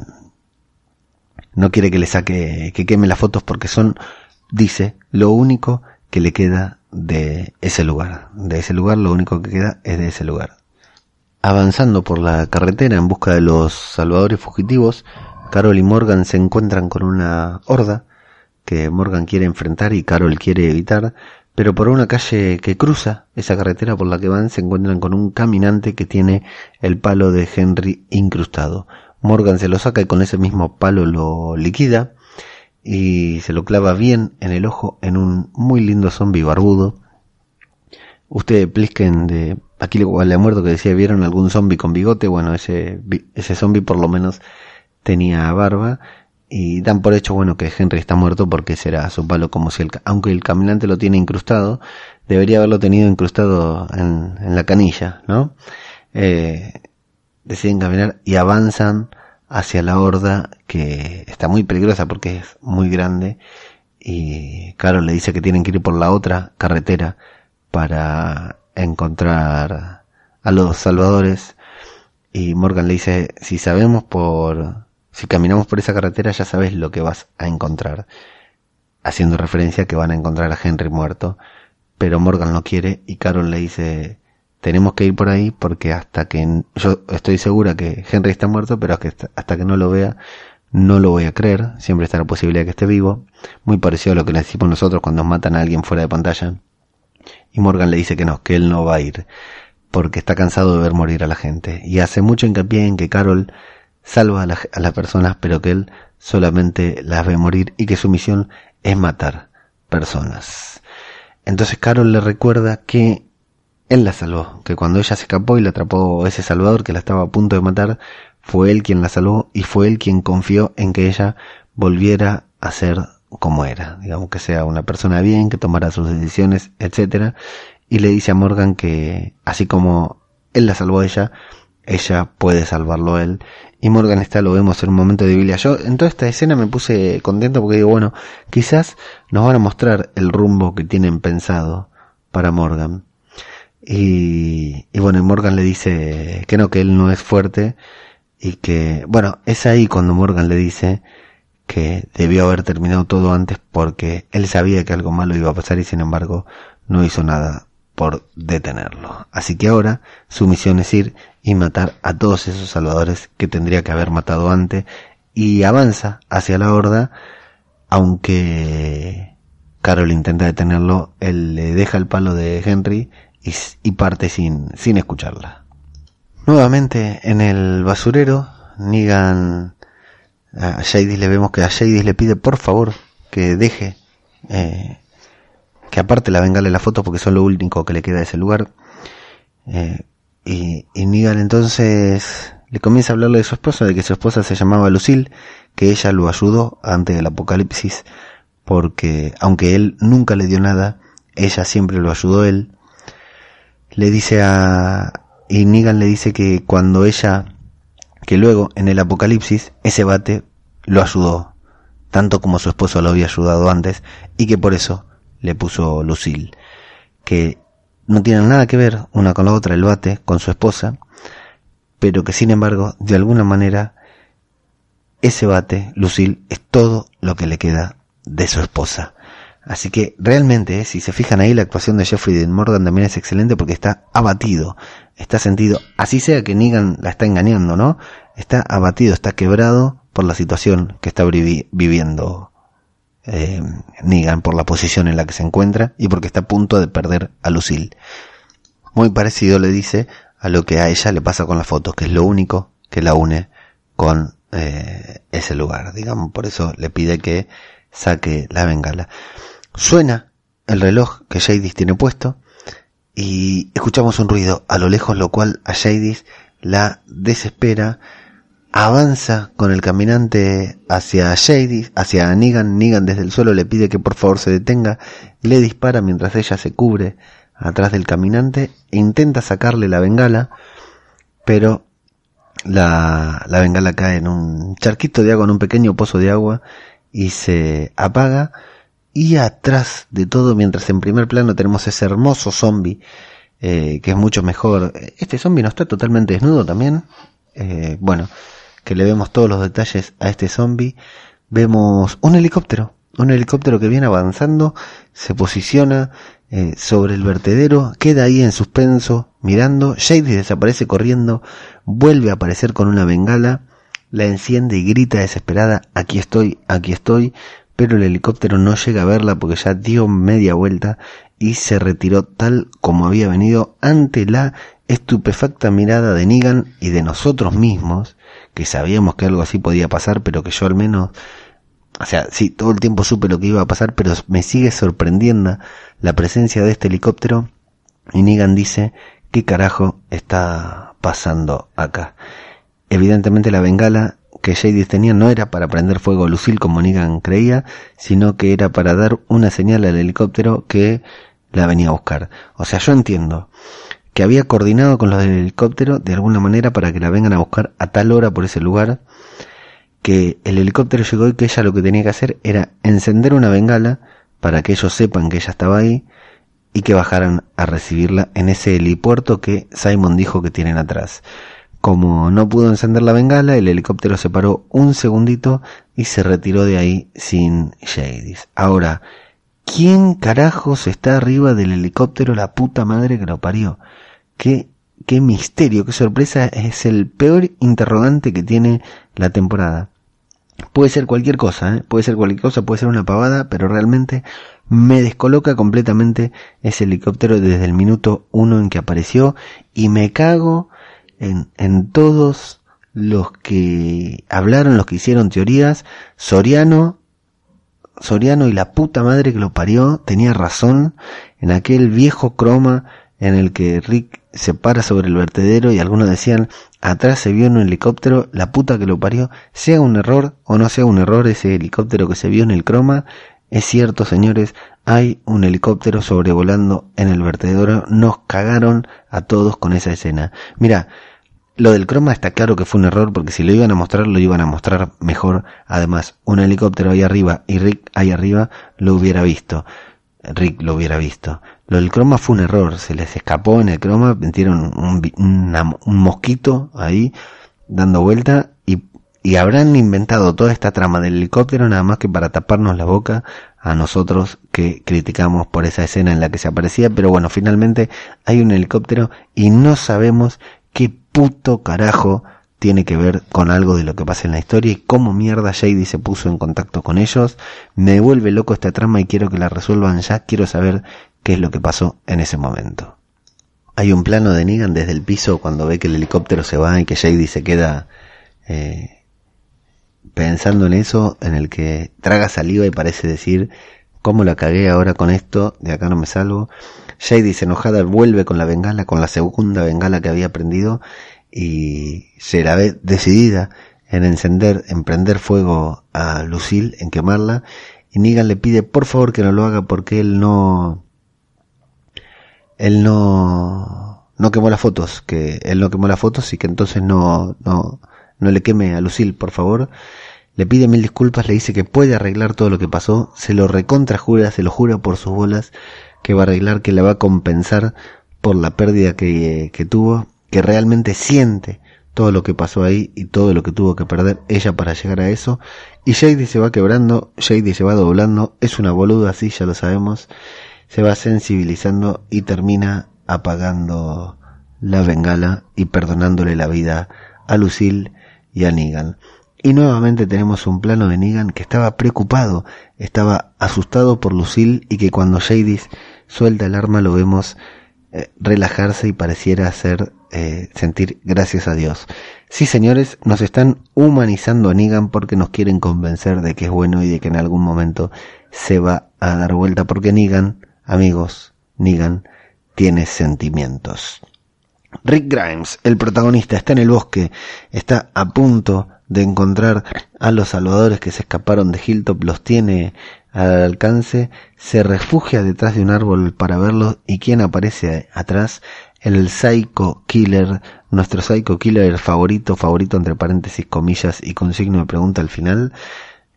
Speaker 1: no quiere que le saque, que queme las fotos porque son, dice, lo único que le queda de ese lugar. De ese lugar lo único que queda es de ese lugar. Avanzando por la carretera en busca de los salvadores fugitivos, Carol y Morgan se encuentran con una horda que Morgan quiere enfrentar y Carol quiere evitar, pero por una calle que cruza esa carretera por la que van se encuentran con un caminante que tiene el palo de Henry incrustado. Morgan se lo saca y con ese mismo palo lo liquida y se lo clava bien en el ojo en un muy lindo zombie barbudo. Ustedes plisquen de aquí le muerto que decía vieron algún zombie con bigote, bueno ese ese zombie por lo menos tenía barba y dan por hecho bueno que Henry está muerto porque será su palo como si el aunque el caminante lo tiene incrustado debería haberlo tenido incrustado en, en la canilla no eh, deciden caminar y avanzan hacia la horda que está muy peligrosa porque es muy grande y Carol le dice que tienen que ir por la otra carretera para encontrar a los salvadores y Morgan le dice si sabemos por si caminamos por esa carretera ya sabes lo que vas a encontrar haciendo referencia a que van a encontrar a Henry muerto pero Morgan no quiere y Carol le dice tenemos que ir por ahí porque hasta que yo estoy segura que Henry está muerto, pero hasta que no lo vea no lo voy a creer, siempre está la posibilidad de que esté vivo, muy parecido a lo que le decimos nosotros cuando matan a alguien fuera de pantalla. Y Morgan le dice que no, que él no va a ir, porque está cansado de ver morir a la gente. Y hace mucho hincapié en que Carol salva a, a las personas, pero que él solamente las ve morir y que su misión es matar personas. Entonces Carol le recuerda que él la salvó, que cuando ella se escapó y la atrapó ese Salvador que la estaba a punto de matar, fue él quien la salvó y fue él quien confió en que ella volviera a ser como era, digamos que sea una persona bien, que tomara sus decisiones, etcétera, y le dice a Morgan que así como él la salvó a ella, ella puede salvarlo a él. Y Morgan está, lo vemos en un momento de Biblia. Yo en toda esta escena me puse contento porque digo, bueno, quizás nos van a mostrar el rumbo que tienen pensado para Morgan. Y, y bueno, Morgan le dice que no, que él no es fuerte y que, bueno, es ahí cuando Morgan le dice que debió haber terminado todo antes porque él sabía que algo malo iba a pasar y sin embargo no hizo nada por detenerlo. Así que ahora su misión es ir y matar a todos esos salvadores que tendría que haber matado antes y avanza hacia la horda aunque Carol intenta detenerlo, él le deja el palo de Henry y, parte sin, sin escucharla. Nuevamente en el basurero, Negan a Jadis le vemos que a Jadis le pide por favor que deje eh, que aparte la bengala la foto porque son lo único que le queda de ese lugar. Eh, y, y Negan entonces le comienza a hablarle de su esposa, de que su esposa se llamaba Lucille, que ella lo ayudó antes del apocalipsis, porque aunque él nunca le dio nada, ella siempre lo ayudó él, le dice a... Y Negan le dice que cuando ella, que luego en el apocalipsis, ese bate lo ayudó, tanto como su esposo lo había ayudado antes, y que por eso le puso Lucille, que no tienen nada que ver una con la otra el bate con su esposa, pero que sin embargo, de alguna manera, ese bate, Lucille, es todo lo que le queda de su esposa. Así que realmente, eh, si se fijan ahí, la actuación de Jeffrey Dean Morgan también es excelente porque está abatido, está sentido, así sea que Negan la está engañando, ¿no? Está abatido, está quebrado por la situación que está viviendo eh, Negan, por la posición en la que se encuentra y porque está a punto de perder a Lucille. Muy parecido le dice a lo que a ella le pasa con la foto, que es lo único que la une con eh, ese lugar, digamos, por eso le pide que saque la bengala. Suena el reloj que Jadis tiene puesto y escuchamos un ruido a lo lejos, lo cual a Jadis la desespera. Avanza con el caminante hacia Jadis, hacia Negan. Negan desde el suelo le pide que por favor se detenga. Le dispara mientras ella se cubre atrás del caminante e intenta sacarle la bengala, pero la, la bengala cae en un charquito de agua, en un pequeño pozo de agua y se apaga y atrás de todo, mientras en primer plano tenemos ese hermoso zombie, eh, que es mucho mejor. Este zombie no está totalmente desnudo también. Eh, bueno, que le vemos todos los detalles a este zombie, vemos un helicóptero, un helicóptero que viene avanzando, se posiciona eh, sobre el vertedero, queda ahí en suspenso, mirando, Shady desaparece corriendo, vuelve a aparecer con una bengala, la enciende y grita desesperada, aquí estoy, aquí estoy, pero el helicóptero no llega a verla porque ya dio media vuelta y se retiró tal como había venido ante la estupefacta mirada de Negan y de nosotros mismos, que sabíamos que algo así podía pasar, pero que yo al menos, o sea, sí, todo el tiempo supe lo que iba a pasar, pero me sigue sorprendiendo la presencia de este helicóptero y Negan dice, ¿qué carajo está pasando acá? Evidentemente la bengala que Jadis tenía no era para prender fuego a Lucille como Negan creía, sino que era para dar una señal al helicóptero que la venía a buscar. O sea, yo entiendo que había coordinado con los del helicóptero de alguna manera para que la vengan a buscar a tal hora por ese lugar, que el helicóptero llegó y que ella lo que tenía que hacer era encender una bengala para que ellos sepan que ella estaba ahí y que bajaran a recibirla en ese helipuerto que Simon dijo que tienen atrás. Como no pudo encender la bengala, el helicóptero se paró un segundito y se retiró de ahí sin Jadis. Ahora, ¿quién carajos está arriba del helicóptero? La puta madre que lo parió. Qué, qué misterio, qué sorpresa. Es el peor interrogante que tiene la temporada. Puede ser cualquier cosa, ¿eh? puede ser cualquier cosa, puede ser una pavada, pero realmente me descoloca completamente ese helicóptero desde el minuto uno en que apareció y me cago en, en todos los que hablaron, los que hicieron teorías. Soriano, Soriano y la puta madre que lo parió tenía razón en aquel viejo croma en el que Rick se para sobre el vertedero y algunos decían atrás se vio en un helicóptero, la puta que lo parió, sea un error o no sea un error ese helicóptero que se vio en el croma, es cierto señores, hay un helicóptero sobrevolando en el vertedero, nos cagaron a todos con esa escena. Mira, lo del croma está claro que fue un error porque si lo iban a mostrar lo iban a mostrar mejor. Además, un helicóptero ahí arriba y Rick ahí arriba lo hubiera visto. Rick lo hubiera visto. Lo del croma fue un error, se les escapó en el croma, metieron un, mosquito ahí dando vuelta y, y habrán inventado toda esta trama del helicóptero nada más que para taparnos la boca a nosotros que criticamos por esa escena en la que se aparecía, pero bueno, finalmente hay un helicóptero y no sabemos qué puto carajo tiene que ver con algo de lo que pasa en la historia y cómo mierda Shady se puso en contacto con ellos. Me vuelve loco esta trama y quiero que la resuelvan ya. Quiero saber qué es lo que pasó en ese momento. Hay un plano de Negan desde el piso cuando ve que el helicóptero se va y que Shady se queda eh, pensando en eso, en el que traga saliva y parece decir, ¿cómo la cagué ahora con esto? De acá no me salgo. Shady, enojada, vuelve con la bengala, con la segunda bengala que había prendido y se la ve decidida en encender, en prender fuego a Lucille, en quemarla, y Negan le pide por favor que no lo haga porque él no, él no, no quemó las fotos, que él no quemó las fotos y que entonces no, no, no le queme a Lucille, por favor. Le pide mil disculpas, le dice que puede arreglar todo lo que pasó, se lo recontra jura, se lo jura por sus bolas, que va a arreglar, que la va a compensar por la pérdida que, que tuvo que realmente siente todo lo que pasó ahí y todo lo que tuvo que perder ella para llegar a eso. Y Shady se va quebrando, Shady se va doblando, es una boluda así, ya lo sabemos, se va sensibilizando y termina apagando la bengala y perdonándole la vida a Lucille y a Negan. Y nuevamente tenemos un plano de Negan que estaba preocupado, estaba asustado por Lucille y que cuando Shady suelta el arma lo vemos eh, relajarse y pareciera hacer eh, sentir gracias a Dios. Sí, señores, nos están humanizando a Negan porque nos quieren convencer de que es bueno y de que en algún momento se va a dar vuelta porque Negan, amigos, Negan tiene sentimientos. Rick Grimes, el protagonista, está en el bosque, está a punto de encontrar a los salvadores que se escaparon de Hilltop, los tiene al alcance, se refugia detrás de un árbol para verlos y quien aparece atrás, el Psycho Killer, nuestro Psycho Killer favorito, favorito entre paréntesis, comillas y con signo de pregunta al final,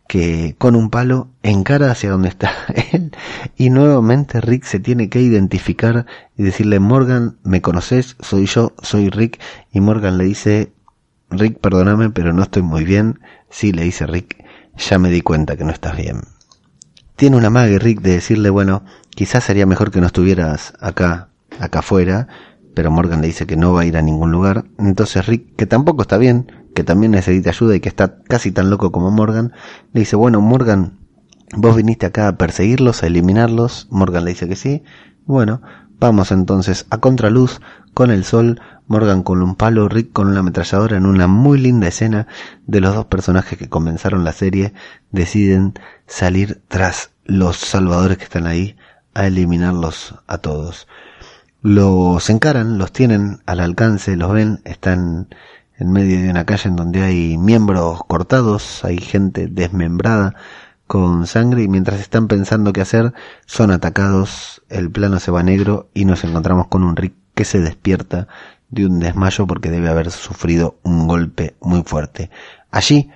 Speaker 1: que con un palo encara hacia donde está él y nuevamente Rick se tiene que identificar y decirle Morgan, ¿me conoces? Soy yo, soy Rick y Morgan le dice Rick, perdóname, pero no estoy muy bien. Sí, le dice Rick, ya me di cuenta que no estás bien. Tiene una mague Rick de decirle, bueno, quizás sería mejor que no estuvieras acá, acá afuera, pero Morgan le dice que no va a ir a ningún lugar. Entonces Rick, que tampoco está bien, que también necesita ayuda y que está casi tan loco como Morgan, le dice, bueno, Morgan, vos viniste acá a perseguirlos, a eliminarlos. Morgan le dice que sí. Bueno, vamos entonces a contraluz, con el sol, Morgan con un palo, Rick con una ametralladora en una muy linda escena de los dos personajes que comenzaron la serie, deciden salir tras los salvadores que están ahí a eliminarlos a todos. Los encaran, los tienen al alcance, los ven, están en medio de una calle en donde hay miembros cortados, hay gente desmembrada con sangre y mientras están pensando qué hacer, son atacados, el plano se va negro y nos encontramos con un Rick que se despierta de un desmayo porque debe haber sufrido un golpe muy fuerte. Allí,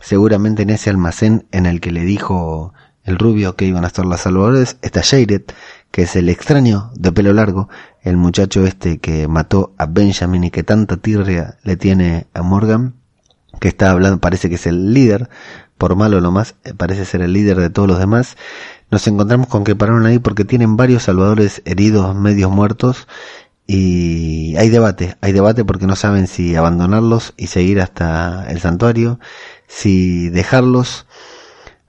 Speaker 1: seguramente en ese almacén en el que le dijo el rubio que iban a estar los salvadores, está Jared, que es el extraño de pelo largo, el muchacho este que mató a Benjamin y que tanta tirria le tiene a Morgan, que está hablando, parece que es el líder, por malo lo más, eh, parece ser el líder de todos los demás. Nos encontramos con que pararon ahí porque tienen varios salvadores heridos, medios muertos, y hay debate, hay debate porque no saben si abandonarlos y seguir hasta el santuario, si dejarlos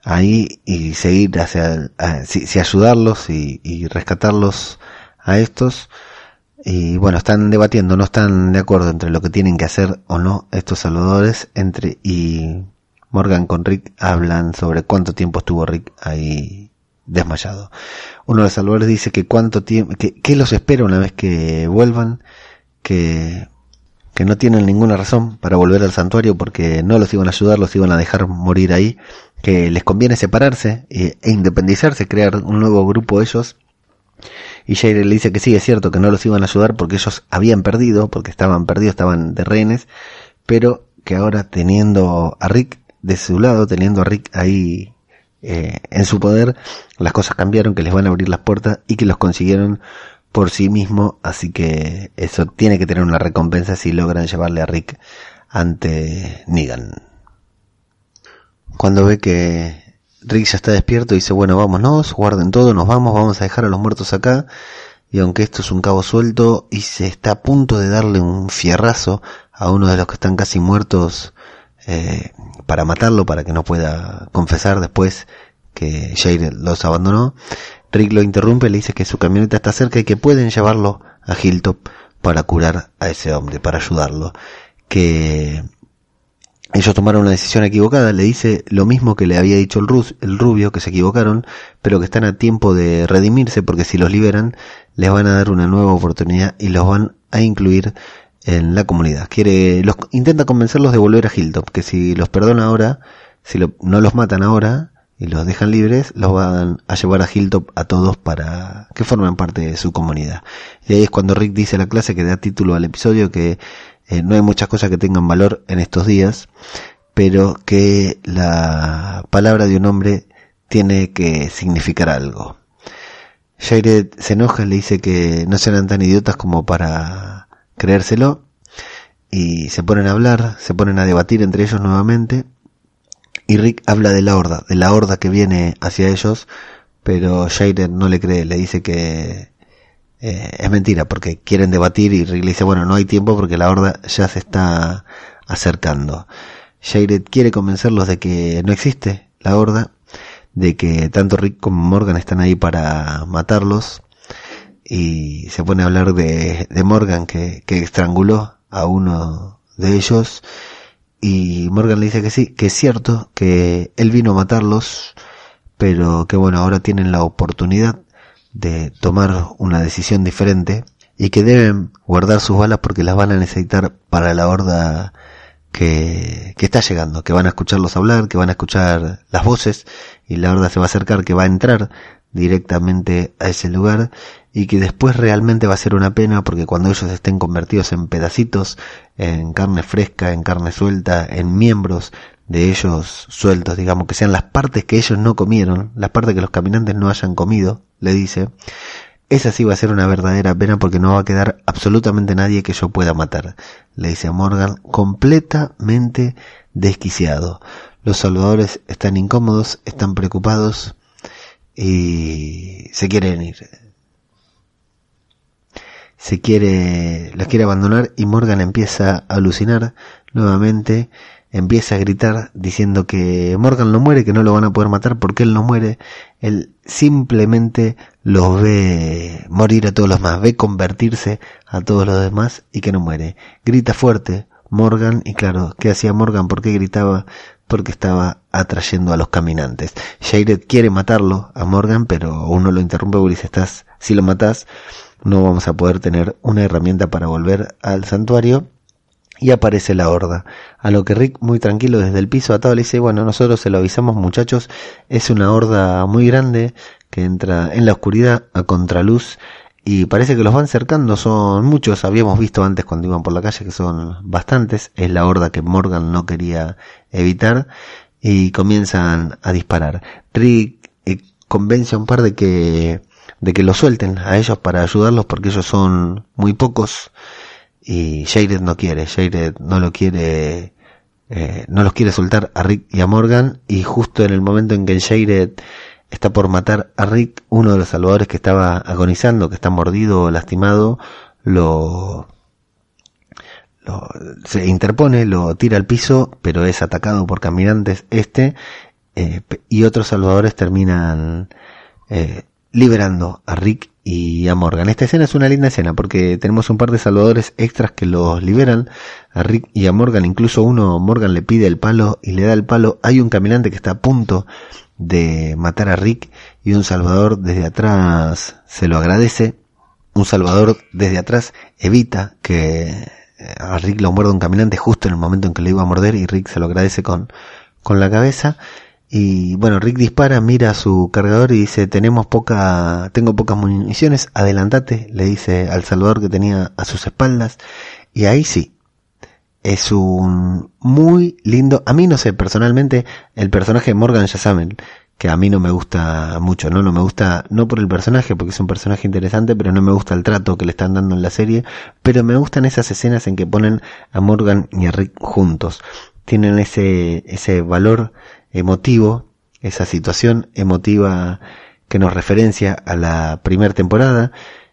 Speaker 1: ahí y seguir hacia, si, ayudarlos y, y, rescatarlos a estos. Y bueno, están debatiendo, no están de acuerdo entre lo que tienen que hacer o no estos salvadores entre y Morgan con Rick hablan sobre cuánto tiempo estuvo Rick ahí desmayado. Uno de los salvadores dice que cuánto tiempo, que, los espera una vez que vuelvan, que que no tienen ninguna razón para volver al santuario porque no los iban a ayudar, los iban a dejar morir ahí, que les conviene separarse e, independizarse, crear un nuevo grupo ellos. Y Jair le dice que sí, es cierto que no los iban a ayudar porque ellos habían perdido, porque estaban perdidos, estaban de rehenes, pero que ahora teniendo a Rick de su lado, teniendo a Rick ahí eh, en su poder, las cosas cambiaron, que les van a abrir las puertas y que los consiguieron por sí mismo, así que eso tiene que tener una recompensa si logran llevarle a Rick ante Negan. Cuando ve que Rick ya está despierto, dice, bueno, vámonos, guarden todo, nos vamos, vamos a dejar a los muertos acá. Y aunque esto es un cabo suelto y se está a punto de darle un fierrazo a uno de los que están casi muertos eh, para matarlo, para que no pueda confesar después que Jair los abandonó, Rick lo interrumpe, le dice que su camioneta está cerca y que pueden llevarlo a Hilltop para curar a ese hombre, para ayudarlo. Que ellos tomaron una decisión equivocada, le dice lo mismo que le había dicho el, Rus, el rubio, que se equivocaron, pero que están a tiempo de redimirse porque si los liberan les van a dar una nueva oportunidad y los van a incluir en la comunidad. Quiere, los, intenta convencerlos de volver a Hilltop, que si los perdona ahora, si no los matan ahora, y los dejan libres, los van a llevar a Hilltop a todos para que formen parte de su comunidad. Y ahí es cuando Rick dice a la clase que da título al episodio que eh, no hay muchas cosas que tengan valor en estos días, pero que la palabra de un hombre tiene que significar algo. Jared se enoja, le dice que no serán tan idiotas como para creérselo, y se ponen a hablar, se ponen a debatir entre ellos nuevamente, y Rick habla de la horda, de la horda que viene hacia ellos, pero Jaden no le cree, le dice que eh, es mentira porque quieren debatir y Rick le dice, bueno, no hay tiempo porque la horda ya se está acercando. Jared quiere convencerlos de que no existe la horda, de que tanto Rick como Morgan están ahí para matarlos y se pone a hablar de, de Morgan que, que estranguló a uno de ellos y Morgan le dice que sí, que es cierto, que él vino a matarlos, pero que bueno, ahora tienen la oportunidad de tomar una decisión diferente y que deben guardar sus balas porque las van a necesitar para la horda que, que está llegando, que van a escucharlos hablar, que van a escuchar las voces y la horda se va a acercar, que va a entrar directamente a ese lugar y que después realmente va a ser una pena porque cuando ellos estén convertidos en pedacitos, en carne fresca, en carne suelta, en miembros de ellos sueltos, digamos, que sean las partes que ellos no comieron, las partes que los caminantes no hayan comido, le dice, esa sí va a ser una verdadera pena porque no va a quedar absolutamente nadie que yo pueda matar, le dice Morgan, completamente desquiciado. Los salvadores están incómodos, están preocupados y se quieren ir. Se quiere, los quiere abandonar y Morgan empieza a alucinar nuevamente empieza a gritar diciendo que Morgan no muere, que no lo van a poder matar porque él no muere. Él simplemente los ve morir a todos los demás, ve convertirse a todos los demás y que no muere. Grita fuerte Morgan y claro, ¿qué hacía Morgan? ¿Por qué gritaba? Porque estaba atrayendo a los caminantes. Jared quiere matarlo a Morgan, pero uno lo interrumpe y estás, si lo matas, no vamos a poder tener una herramienta para volver al santuario y aparece la horda. A lo que Rick, muy tranquilo desde el piso atado, le dice, bueno, nosotros se lo avisamos muchachos, es una horda muy grande que entra en la oscuridad a contraluz y parece que los van cercando, son muchos, habíamos visto antes cuando iban por la calle que son bastantes, es la horda que Morgan no quería evitar y comienzan a disparar. Rick eh, convence a un par de que de que lo suelten a ellos para ayudarlos porque ellos son muy pocos y Jared no quiere, Jared no lo quiere, eh, no los quiere soltar a Rick y a Morgan. Y justo en el momento en que Jared está por matar a Rick, uno de los salvadores que estaba agonizando, que está mordido o lastimado, lo, lo, se interpone, lo tira al piso, pero es atacado por caminantes este, eh, y otros salvadores terminan eh, liberando a Rick y a Morgan. Esta escena es una linda escena porque tenemos un par de salvadores extras que los liberan a Rick y a Morgan. Incluso uno, Morgan le pide el palo y le da el palo. Hay un caminante que está a punto de matar a Rick y un salvador desde atrás se lo agradece. Un salvador desde atrás evita que eh, a Rick lo muerda un caminante justo en el momento en que le iba a morder y Rick se lo agradece con, con la cabeza. Y bueno, Rick dispara, mira su cargador y dice, tenemos poca, tengo pocas municiones, adelantate, le dice al Salvador que tenía a sus espaldas. Y ahí sí, es un muy lindo, a mí no sé, personalmente, el personaje de Morgan ya saben, que a mí no me gusta mucho, ¿no? No me gusta, no por el personaje, porque es un personaje interesante, pero no me gusta el trato que le están dando en la serie, pero me gustan esas escenas en que ponen a Morgan y a Rick juntos. Tienen ese, ese valor emotivo, esa situación emotiva que nos referencia a la primera temporada.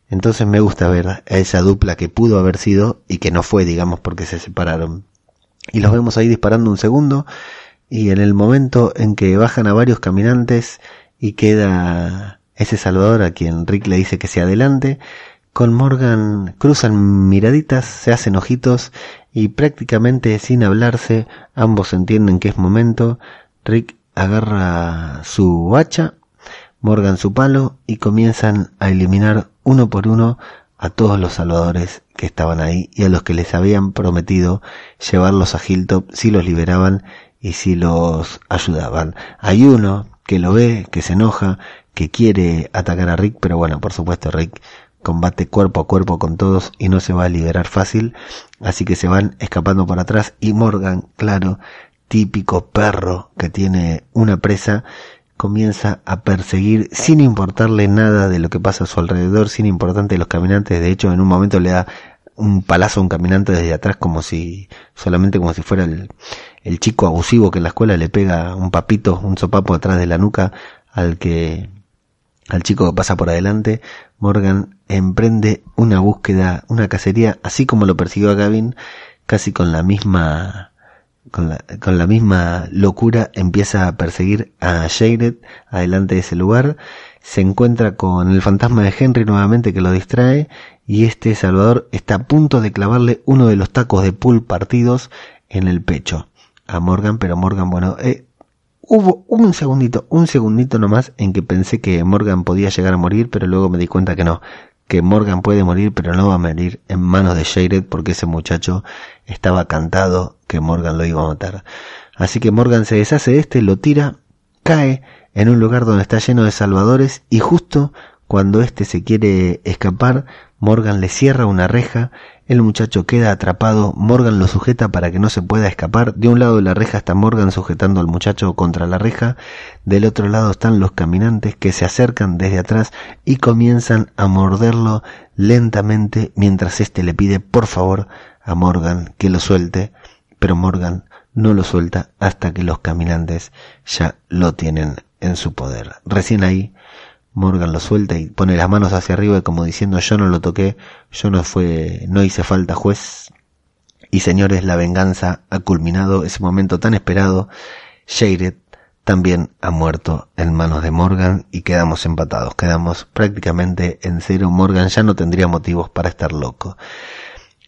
Speaker 1: Entonces me gusta ver a esa dupla que pudo haber sido y que no fue, digamos, porque se separaron. Y los vemos ahí disparando un segundo y en el momento en que bajan a varios caminantes y queda ese Salvador a quien Rick le dice que se adelante, con Morgan cruzan miraditas, se hacen ojitos y prácticamente sin hablarse ambos entienden que es momento Rick agarra su hacha, Morgan su palo y comienzan a eliminar uno por uno a todos los salvadores que estaban ahí y a los que les habían prometido llevarlos a Hilltop si los liberaban y si los ayudaban. Hay uno que lo ve, que se enoja, que quiere atacar a Rick, pero bueno, por supuesto Rick combate cuerpo a cuerpo con todos y no se va a liberar fácil, así que se van escapando por atrás y Morgan, claro, típico perro que tiene una presa, comienza a perseguir sin importarle nada de lo que pasa a su alrededor, sin importarle los caminantes. De hecho, en un momento le da un palazo a un caminante desde atrás como si, solamente como si fuera el, el chico abusivo que en la escuela le pega un papito, un sopapo atrás de la nuca al que, al chico que pasa por adelante. Morgan emprende una búsqueda, una cacería, así como lo persiguió a Gavin, casi con la misma, con la, misma locura empieza a perseguir a Jared adelante de ese lugar, se encuentra con el fantasma de Henry nuevamente que lo distrae y este Salvador está a punto de clavarle uno de los tacos de pool partidos en el pecho a Morgan, pero Morgan, bueno, eh, hubo un segundito, un segundito nomás en que pensé que Morgan podía llegar a morir, pero luego me di cuenta que no, que Morgan puede morir, pero no va a morir en manos de Jared porque ese muchacho estaba cantado que Morgan lo iba a matar. Así que Morgan se deshace de este, lo tira, cae en un lugar donde está lleno de salvadores y justo cuando este se quiere escapar, Morgan le cierra una reja El muchacho queda atrapado, Morgan lo sujeta para que no se pueda escapar. De un lado de la reja está Morgan sujetando al muchacho contra la reja, del otro lado están los caminantes que se acercan desde atrás y comienzan a morderlo lentamente mientras éste le pide por favor a Morgan que lo suelte, pero Morgan no lo suelta hasta que los caminantes ya lo tienen en su poder. Recién ahí Morgan lo suelta y pone las manos hacia arriba como diciendo yo no lo toqué, yo no fue, no hice falta juez. Y señores, la venganza ha culminado ese momento tan esperado. Jared también ha muerto en manos de Morgan y quedamos empatados, quedamos prácticamente en cero. Morgan ya no tendría motivos para estar loco.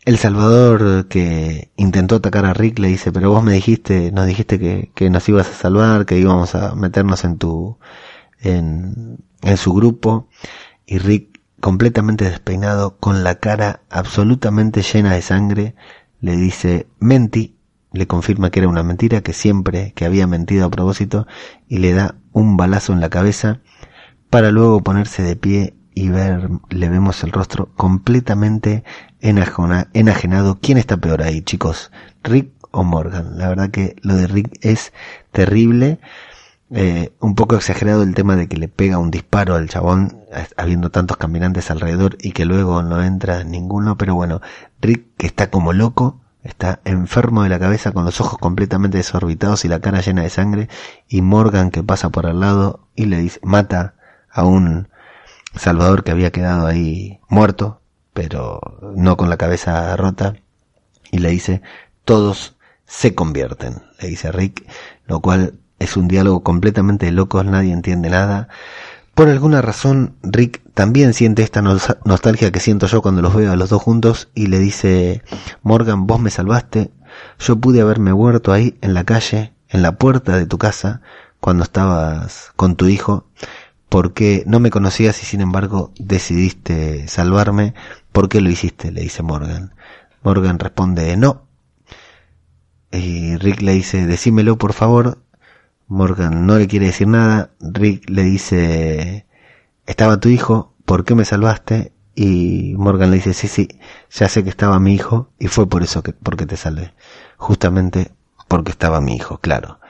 Speaker 1: El Salvador que intentó atacar a Rick le dice, pero vos me dijiste, nos dijiste que, que nos ibas a salvar, que íbamos a meternos en tu, en, en su grupo y Rick completamente despeinado con la cara absolutamente llena de sangre le dice menti le confirma que era una mentira que siempre que había mentido a propósito y le da un balazo en la cabeza para luego ponerse de pie y ver le vemos el rostro completamente enajenado. Quién está peor ahí chicos Rick o Morgan la verdad que lo de Rick es terrible eh, un poco exagerado el tema de que le pega un disparo al chabón, habiendo tantos caminantes alrededor y que luego no entra ninguno, pero bueno, Rick que está como loco, está enfermo de la cabeza con los ojos completamente desorbitados y la cara llena de sangre, y Morgan que pasa por al lado y le dice, mata a un Salvador que había quedado ahí muerto, pero no con la cabeza rota, y le dice, todos se convierten, le dice Rick, lo cual es un diálogo completamente de locos, nadie entiende nada. Por alguna razón, Rick también siente esta nostalgia que siento yo cuando los veo a los dos juntos y le dice, Morgan, vos me salvaste, yo pude haberme muerto ahí en la calle, en la puerta de tu casa, cuando estabas con tu hijo, porque no me conocías y sin embargo decidiste salvarme, ¿por qué lo hiciste? le dice Morgan. Morgan responde, no. Y Rick le dice, decímelo por favor, Morgan no le quiere decir nada. Rick le dice, estaba tu hijo, ¿por qué me salvaste? Y Morgan le dice, sí, sí, ya sé que estaba mi hijo y fue por eso que, porque te salvé. Justamente porque estaba mi hijo, claro.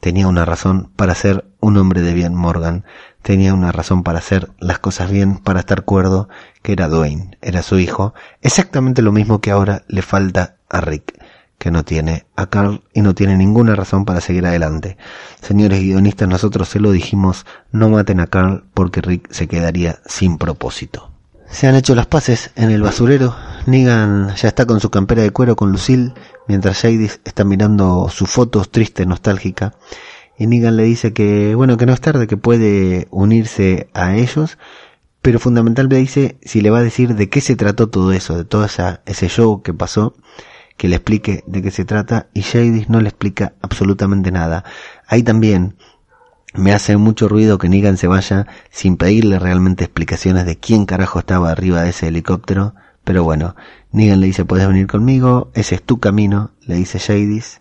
Speaker 1: Tenía una razón para ser un hombre de bien, Morgan. Tenía una razón para hacer las cosas bien, para estar cuerdo, que era Dwayne, era su hijo. Exactamente lo mismo que ahora le falta a Rick que no tiene a Carl y no tiene ninguna razón para seguir adelante. Señores guionistas, nosotros se lo dijimos, no maten a Carl porque Rick se quedaría sin propósito. Se han hecho las paces en el basurero. Negan ya está con su campera de cuero con Lucille, mientras Jadis está mirando sus fotos triste, nostálgica. Y Negan le dice que, bueno, que no es tarde, que puede unirse a ellos, pero fundamentalmente dice si le va a decir de qué se trató todo eso, de todo esa, ese show que pasó que le explique de qué se trata y Jadis no le explica absolutamente nada. Ahí también me hace mucho ruido que Negan se vaya sin pedirle realmente explicaciones de quién carajo estaba arriba de ese helicóptero. Pero bueno, Negan le dice, puedes venir conmigo, ese es tu camino, le dice Jadis.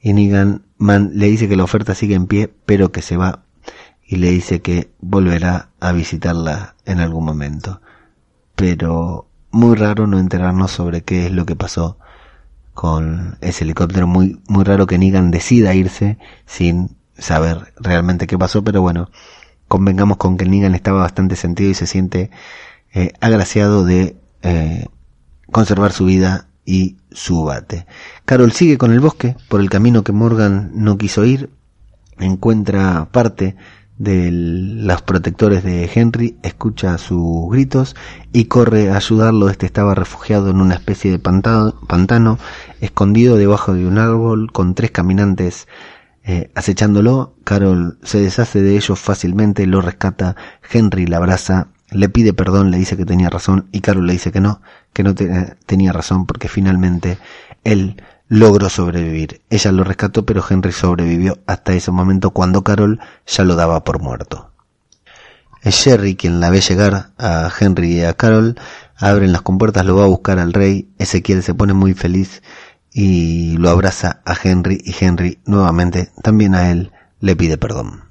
Speaker 1: Y Negan man, le dice que la oferta sigue en pie, pero que se va. Y le dice que volverá a visitarla en algún momento. Pero muy raro no enterarnos sobre qué es lo que pasó con ese helicóptero muy, muy raro que Negan decida irse sin saber realmente qué pasó, pero bueno, convengamos con que Negan estaba bastante sentido y se siente eh, agraciado de eh, conservar su vida y su bate. Carol sigue con el bosque por el camino que Morgan no quiso ir, encuentra parte de los protectores de Henry, escucha sus gritos y corre a ayudarlo. Este estaba refugiado en una especie de pantano, escondido debajo de un árbol con tres caminantes eh, acechándolo. Carol se deshace de ellos fácilmente, lo rescata, Henry la abraza, le pide perdón, le dice que tenía razón y Carol le dice que no, que no tenía razón porque finalmente él logró sobrevivir. Ella lo rescató, pero Henry sobrevivió hasta ese momento cuando Carol ya lo daba por muerto. Es Sherry quien la ve llegar a Henry y a Carol, abren las compuertas, lo va a buscar al rey, Ezequiel se pone muy feliz y lo abraza a Henry y Henry nuevamente también a él le pide perdón.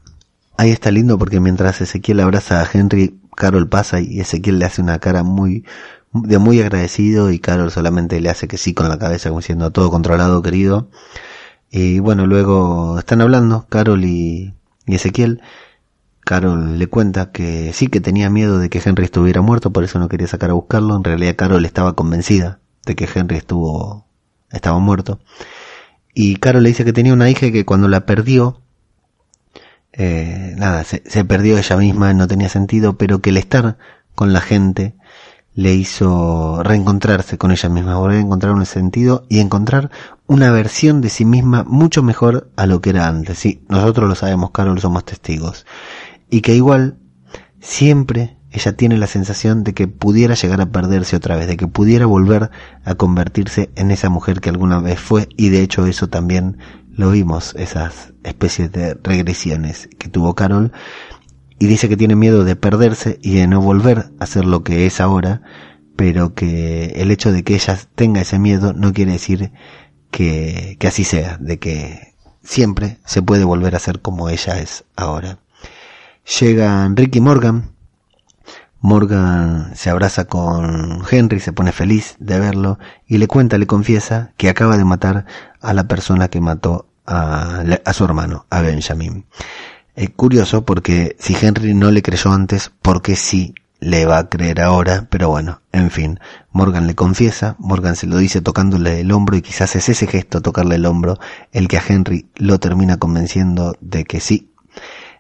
Speaker 1: Ahí está lindo porque mientras Ezequiel abraza a Henry, Carol pasa y Ezequiel le hace una cara muy de muy agradecido y Carol solamente le hace que sí con la cabeza como diciendo todo controlado querido. Y bueno, luego están hablando Carol y, y Ezequiel. Carol le cuenta que sí que tenía miedo de que Henry estuviera muerto, por eso no quería sacar a buscarlo. En realidad Carol estaba convencida de que Henry estuvo estaba muerto. Y Carol le dice que tenía una hija que cuando la perdió, eh, nada, se, se, perdió ella misma, no tenía sentido, pero que el estar con la gente le hizo reencontrarse con ella misma, volver a encontrar un sentido y encontrar una versión de sí misma mucho mejor a lo que era antes. Sí, nosotros lo sabemos, Carol, somos testigos. Y que igual siempre ella tiene la sensación de que pudiera llegar a perderse otra vez, de que pudiera volver a convertirse en esa mujer que alguna vez fue y de hecho eso también lo vimos, esas especies de regresiones que tuvo Carol y dice que tiene miedo de perderse y de no volver a ser lo que es ahora, pero que el hecho de que ella tenga ese miedo no quiere decir que, que así sea, de que siempre se puede volver a ser como ella es ahora. Llega Ricky Morgan, Morgan se abraza con Henry, se pone feliz de verlo y le cuenta, le confiesa que acaba de matar a la persona que mató a, a su hermano, a Benjamin. Es curioso porque si Henry no le creyó antes, ¿por qué sí le va a creer ahora? Pero bueno, en fin, Morgan le confiesa, Morgan se lo dice tocándole el hombro y quizás es ese gesto, tocarle el hombro, el que a Henry lo termina convenciendo de que sí,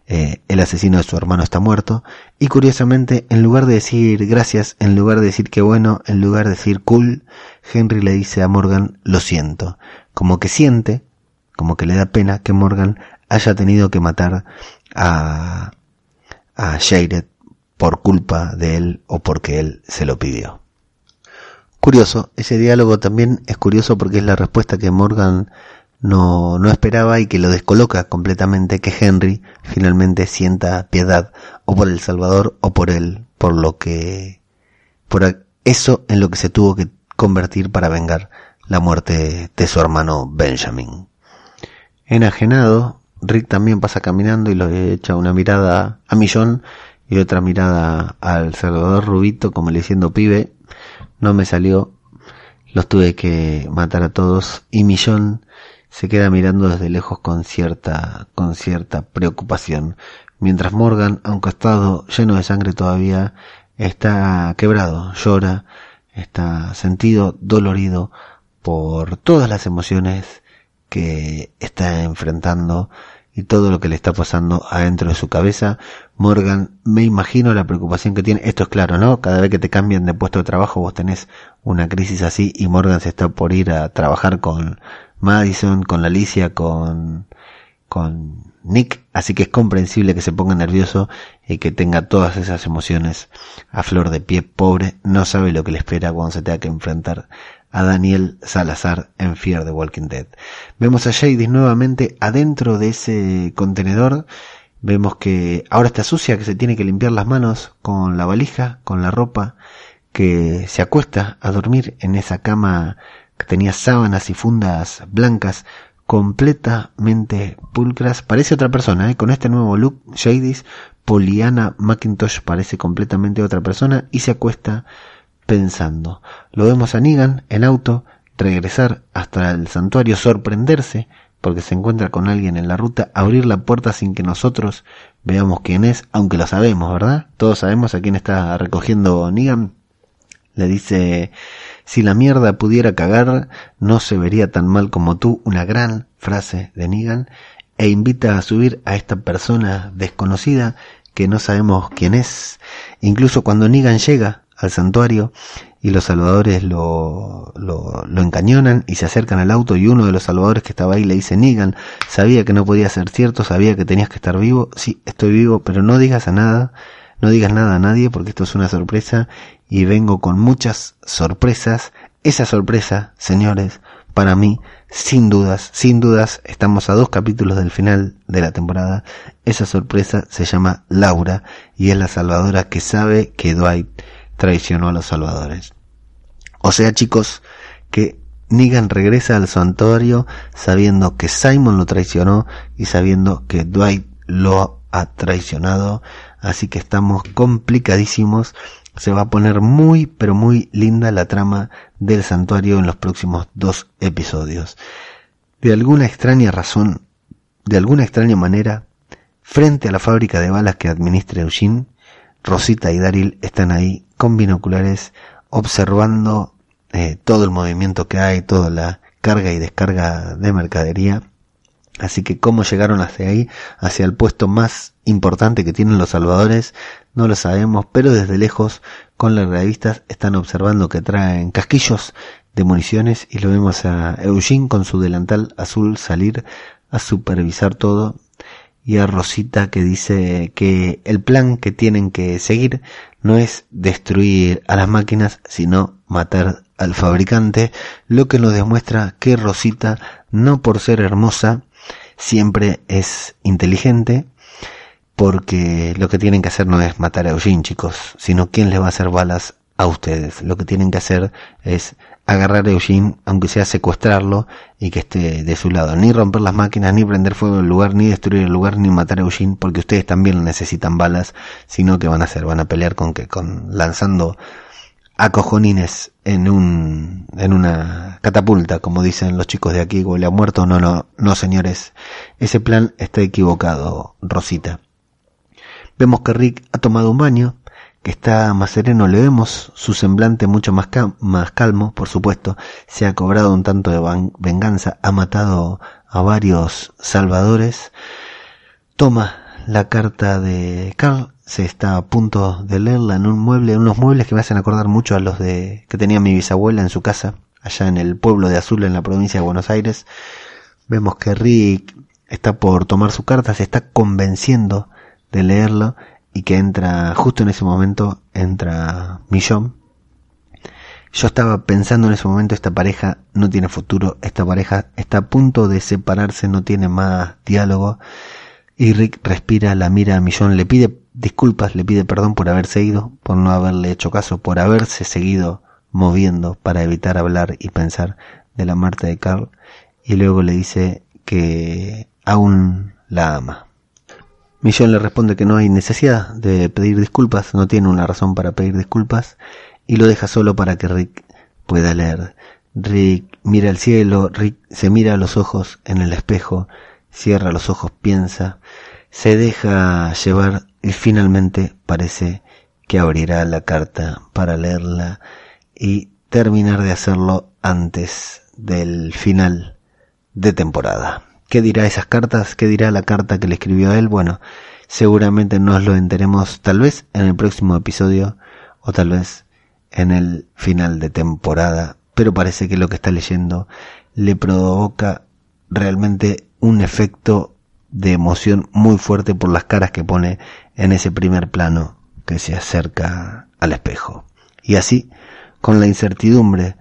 Speaker 1: eh, el asesino de su hermano está muerto. Y curiosamente, en lugar de decir gracias, en lugar de decir que bueno, en lugar de decir cool, Henry le dice a Morgan lo siento. Como que siente, como que le da pena que Morgan haya tenido que matar a, a por culpa de él o porque él se lo pidió. Curioso, ese diálogo también es curioso porque es la respuesta que Morgan no, no esperaba y que lo descoloca completamente que Henry finalmente sienta piedad o por el Salvador o por él, por lo que, por eso en lo que se tuvo que convertir para vengar la muerte de su hermano Benjamin. Enajenado, Rick también pasa caminando y le echa una mirada a Millón y otra mirada al Salvador Rubito como le diciendo pibe, no me salió, los tuve que matar a todos. Y Millón se queda mirando desde lejos con cierta, con cierta preocupación, mientras Morgan, aunque estado lleno de sangre todavía, está quebrado, llora, está sentido, dolorido por todas las emociones que está enfrentando y todo lo que le está pasando adentro de su cabeza. Morgan, me imagino la preocupación que tiene. Esto es claro, ¿no? Cada vez que te cambian de puesto de trabajo vos tenés una crisis así y Morgan se está por ir a trabajar con Madison, con Alicia, con, con Nick, así que es comprensible que se ponga nervioso y que tenga todas esas emociones a flor de pie. Pobre, no sabe lo que le espera cuando se tenga que enfrentar a Daniel Salazar en Fear the Walking Dead. Vemos a Jadis nuevamente adentro de ese contenedor. Vemos que ahora está sucia, que se tiene que limpiar las manos con la valija, con la ropa, que se acuesta a dormir en esa cama que tenía sábanas y fundas blancas completamente pulcras. Parece otra persona, ¿eh? con este nuevo look, Jadis, Poliana McIntosh parece completamente otra persona y se acuesta pensando. Lo vemos a Negan en auto regresar hasta el santuario, sorprenderse porque se encuentra con alguien en la ruta, abrir la puerta sin que nosotros veamos quién es, aunque lo sabemos, ¿verdad? Todos sabemos a quién está recogiendo Negan. Le dice, si la mierda pudiera cagar, no se vería tan mal como tú, una gran frase de Negan, e invita a subir a esta persona desconocida que no sabemos quién es. Incluso cuando Negan llega al santuario y los salvadores lo, lo, encañonan y se acercan al auto y uno de los salvadores que estaba ahí le dice Negan, sabía que no podía ser cierto, sabía que tenías que estar vivo, sí, estoy vivo, pero no digas a nada, no digas nada a nadie porque esto es una sorpresa y vengo con muchas sorpresas. Esa sorpresa, señores, para mí, sin dudas, sin dudas, estamos a dos capítulos del final de la temporada. Esa sorpresa se llama Laura y es la salvadora que sabe que Dwight traicionó a los salvadores. O sea, chicos, que Negan regresa al santuario sabiendo que Simon lo traicionó y sabiendo que Dwight lo ha traicionado. Así que estamos complicadísimos se va a poner muy, pero muy linda la trama del santuario en los próximos dos episodios. De alguna extraña razón, de alguna extraña manera, frente a la fábrica de balas que administra Eugene, Rosita y Daryl están ahí con binoculares observando eh, todo el movimiento que hay, toda la carga y descarga de mercadería. Así que cómo llegaron hacia ahí, hacia el puesto más importante que tienen los salvadores, no lo sabemos, pero desde lejos con las revistas están observando que traen casquillos de municiones y lo vemos a Eugene con su delantal azul salir a supervisar todo y a Rosita que dice que el plan que tienen que seguir no es destruir a las máquinas, sino matar al fabricante, lo que nos demuestra que Rosita, no por ser hermosa, siempre es inteligente, porque lo que tienen que hacer no es matar a Eugene, chicos, sino quién le va a hacer balas a ustedes. Lo que tienen que hacer es agarrar a Eugene, aunque sea secuestrarlo y que esté de su lado. Ni romper las máquinas, ni prender fuego el lugar, ni destruir el lugar, ni matar a Eugene, porque ustedes también necesitan balas, sino que van a hacer, van a pelear con que, con lanzando a cojonines en un, en una catapulta, como dicen los chicos de aquí, huele ha muerto. No, no, no señores. Ese plan está equivocado, Rosita. Vemos que Rick ha tomado un baño, que está más sereno, le vemos su semblante mucho más, más calmo, por supuesto, se ha cobrado un tanto de venganza, ha matado a varios salvadores, toma la carta de Carl, se está a punto de leerla en un mueble, unos muebles que me hacen acordar mucho a los de que tenía mi bisabuela en su casa, allá en el pueblo de Azul, en la provincia de Buenos Aires. Vemos que Rick está por tomar su carta, se está convenciendo de leerlo y que entra, justo en ese momento, entra Millón. Yo estaba pensando en ese momento, esta pareja no tiene futuro, esta pareja está a punto de separarse, no tiene más diálogo. Y Rick respira, la mira a Millón, le pide disculpas, le pide perdón por haberse ido, por no haberle hecho caso, por haberse seguido moviendo para evitar hablar y pensar de la muerte de Carl. Y luego le dice que aún la ama. Millón le responde que no hay necesidad de pedir disculpas, no tiene una razón para pedir disculpas y lo deja solo para que Rick pueda leer. Rick mira al cielo, Rick se mira a los ojos en el espejo, cierra los ojos, piensa, se deja llevar y finalmente parece que abrirá la carta para leerla y terminar de hacerlo antes del final de temporada. ¿Qué dirá esas cartas? ¿Qué dirá la carta que le escribió a él? Bueno, seguramente nos lo enteremos tal vez en el próximo episodio o tal vez en el final de temporada, pero parece que lo que está leyendo le provoca realmente un efecto de emoción muy fuerte por las caras que pone en ese primer plano que se acerca al espejo. Y así, con la incertidumbre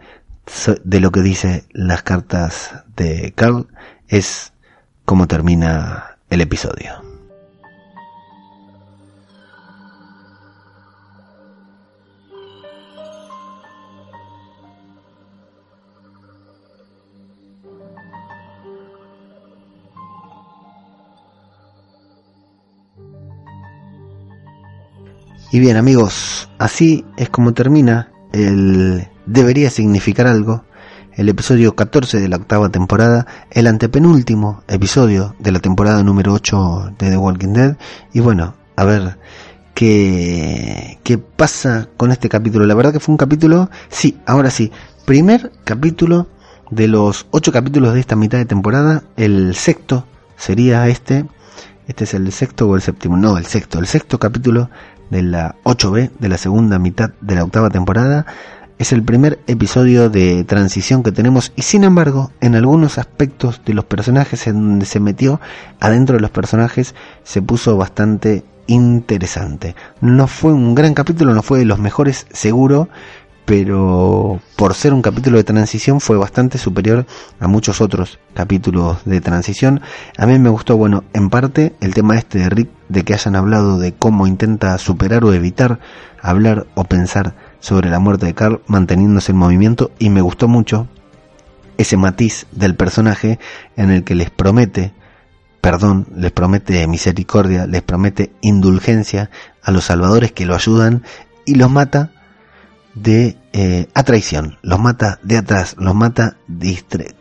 Speaker 1: de lo que dice las cartas de Carl, es cómo termina el episodio. Y bien amigos, así es como termina el debería significar algo el episodio 14 de la octava temporada, el antepenúltimo episodio de la temporada número 8 de The Walking Dead. Y bueno, a ver qué, qué pasa con este capítulo. La verdad que fue un capítulo, sí, ahora sí, primer capítulo de los ocho capítulos de esta mitad de temporada, el sexto sería este. Este es el sexto o el séptimo, no, el sexto, el sexto capítulo de la 8B de la segunda mitad de la octava temporada es el primer episodio de transición que tenemos y sin embargo en algunos aspectos de los personajes en donde se metió adentro de los personajes se puso bastante interesante. No fue un gran capítulo, no fue de los mejores seguro, pero por ser un capítulo de transición fue bastante superior a muchos otros capítulos de transición. A mí me gustó, bueno, en parte el tema este de Rick, de que hayan hablado de cómo intenta superar o evitar hablar o pensar sobre la muerte de Carl manteniéndose en movimiento y me gustó mucho ese matiz del personaje en el que les promete perdón, les promete misericordia, les promete indulgencia a los salvadores que lo ayudan y los mata de eh, a traición, los mata de atrás, los mata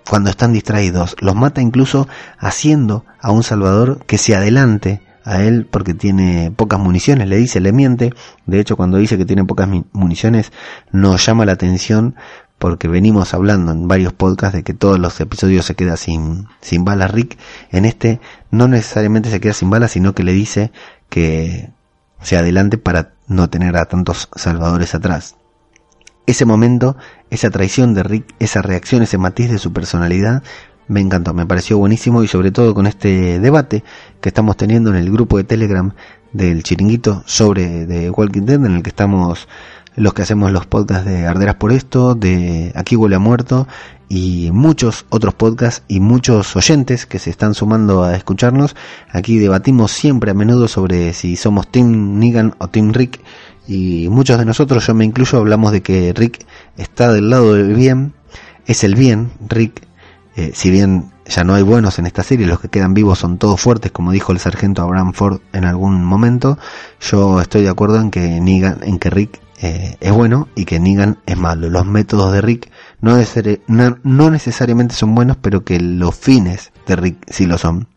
Speaker 1: cuando están distraídos, los mata incluso haciendo a un Salvador que se adelante a él porque tiene pocas municiones, le dice, le miente, de hecho cuando dice que tiene pocas municiones nos llama la atención porque venimos hablando en varios podcasts de que todos los episodios se queda sin, sin balas Rick, en este no necesariamente se queda sin balas, sino que le dice que se adelante para no tener a tantos salvadores atrás. Ese momento, esa traición de Rick, esa reacción, ese matiz de su personalidad, me encantó, me pareció buenísimo y sobre todo con este debate que estamos teniendo en el grupo de Telegram del chiringuito sobre The Walking Dead en el que estamos los que hacemos los podcasts de Arderas por esto, de Aquí huele a muerto y muchos otros podcasts y muchos oyentes que se están sumando a escucharnos. Aquí debatimos siempre a menudo sobre si somos Team Negan o Team Rick y muchos de nosotros, yo me incluyo, hablamos de que Rick está del lado del bien, es el bien, Rick, eh, si bien ya no hay buenos en esta serie, los que quedan vivos son todos fuertes, como dijo el sargento Abraham Ford en algún momento, yo estoy de acuerdo en que Negan, en que Rick eh, es bueno y que Negan es malo. Los métodos de Rick no, no necesariamente son buenos, pero que los fines de Rick sí lo son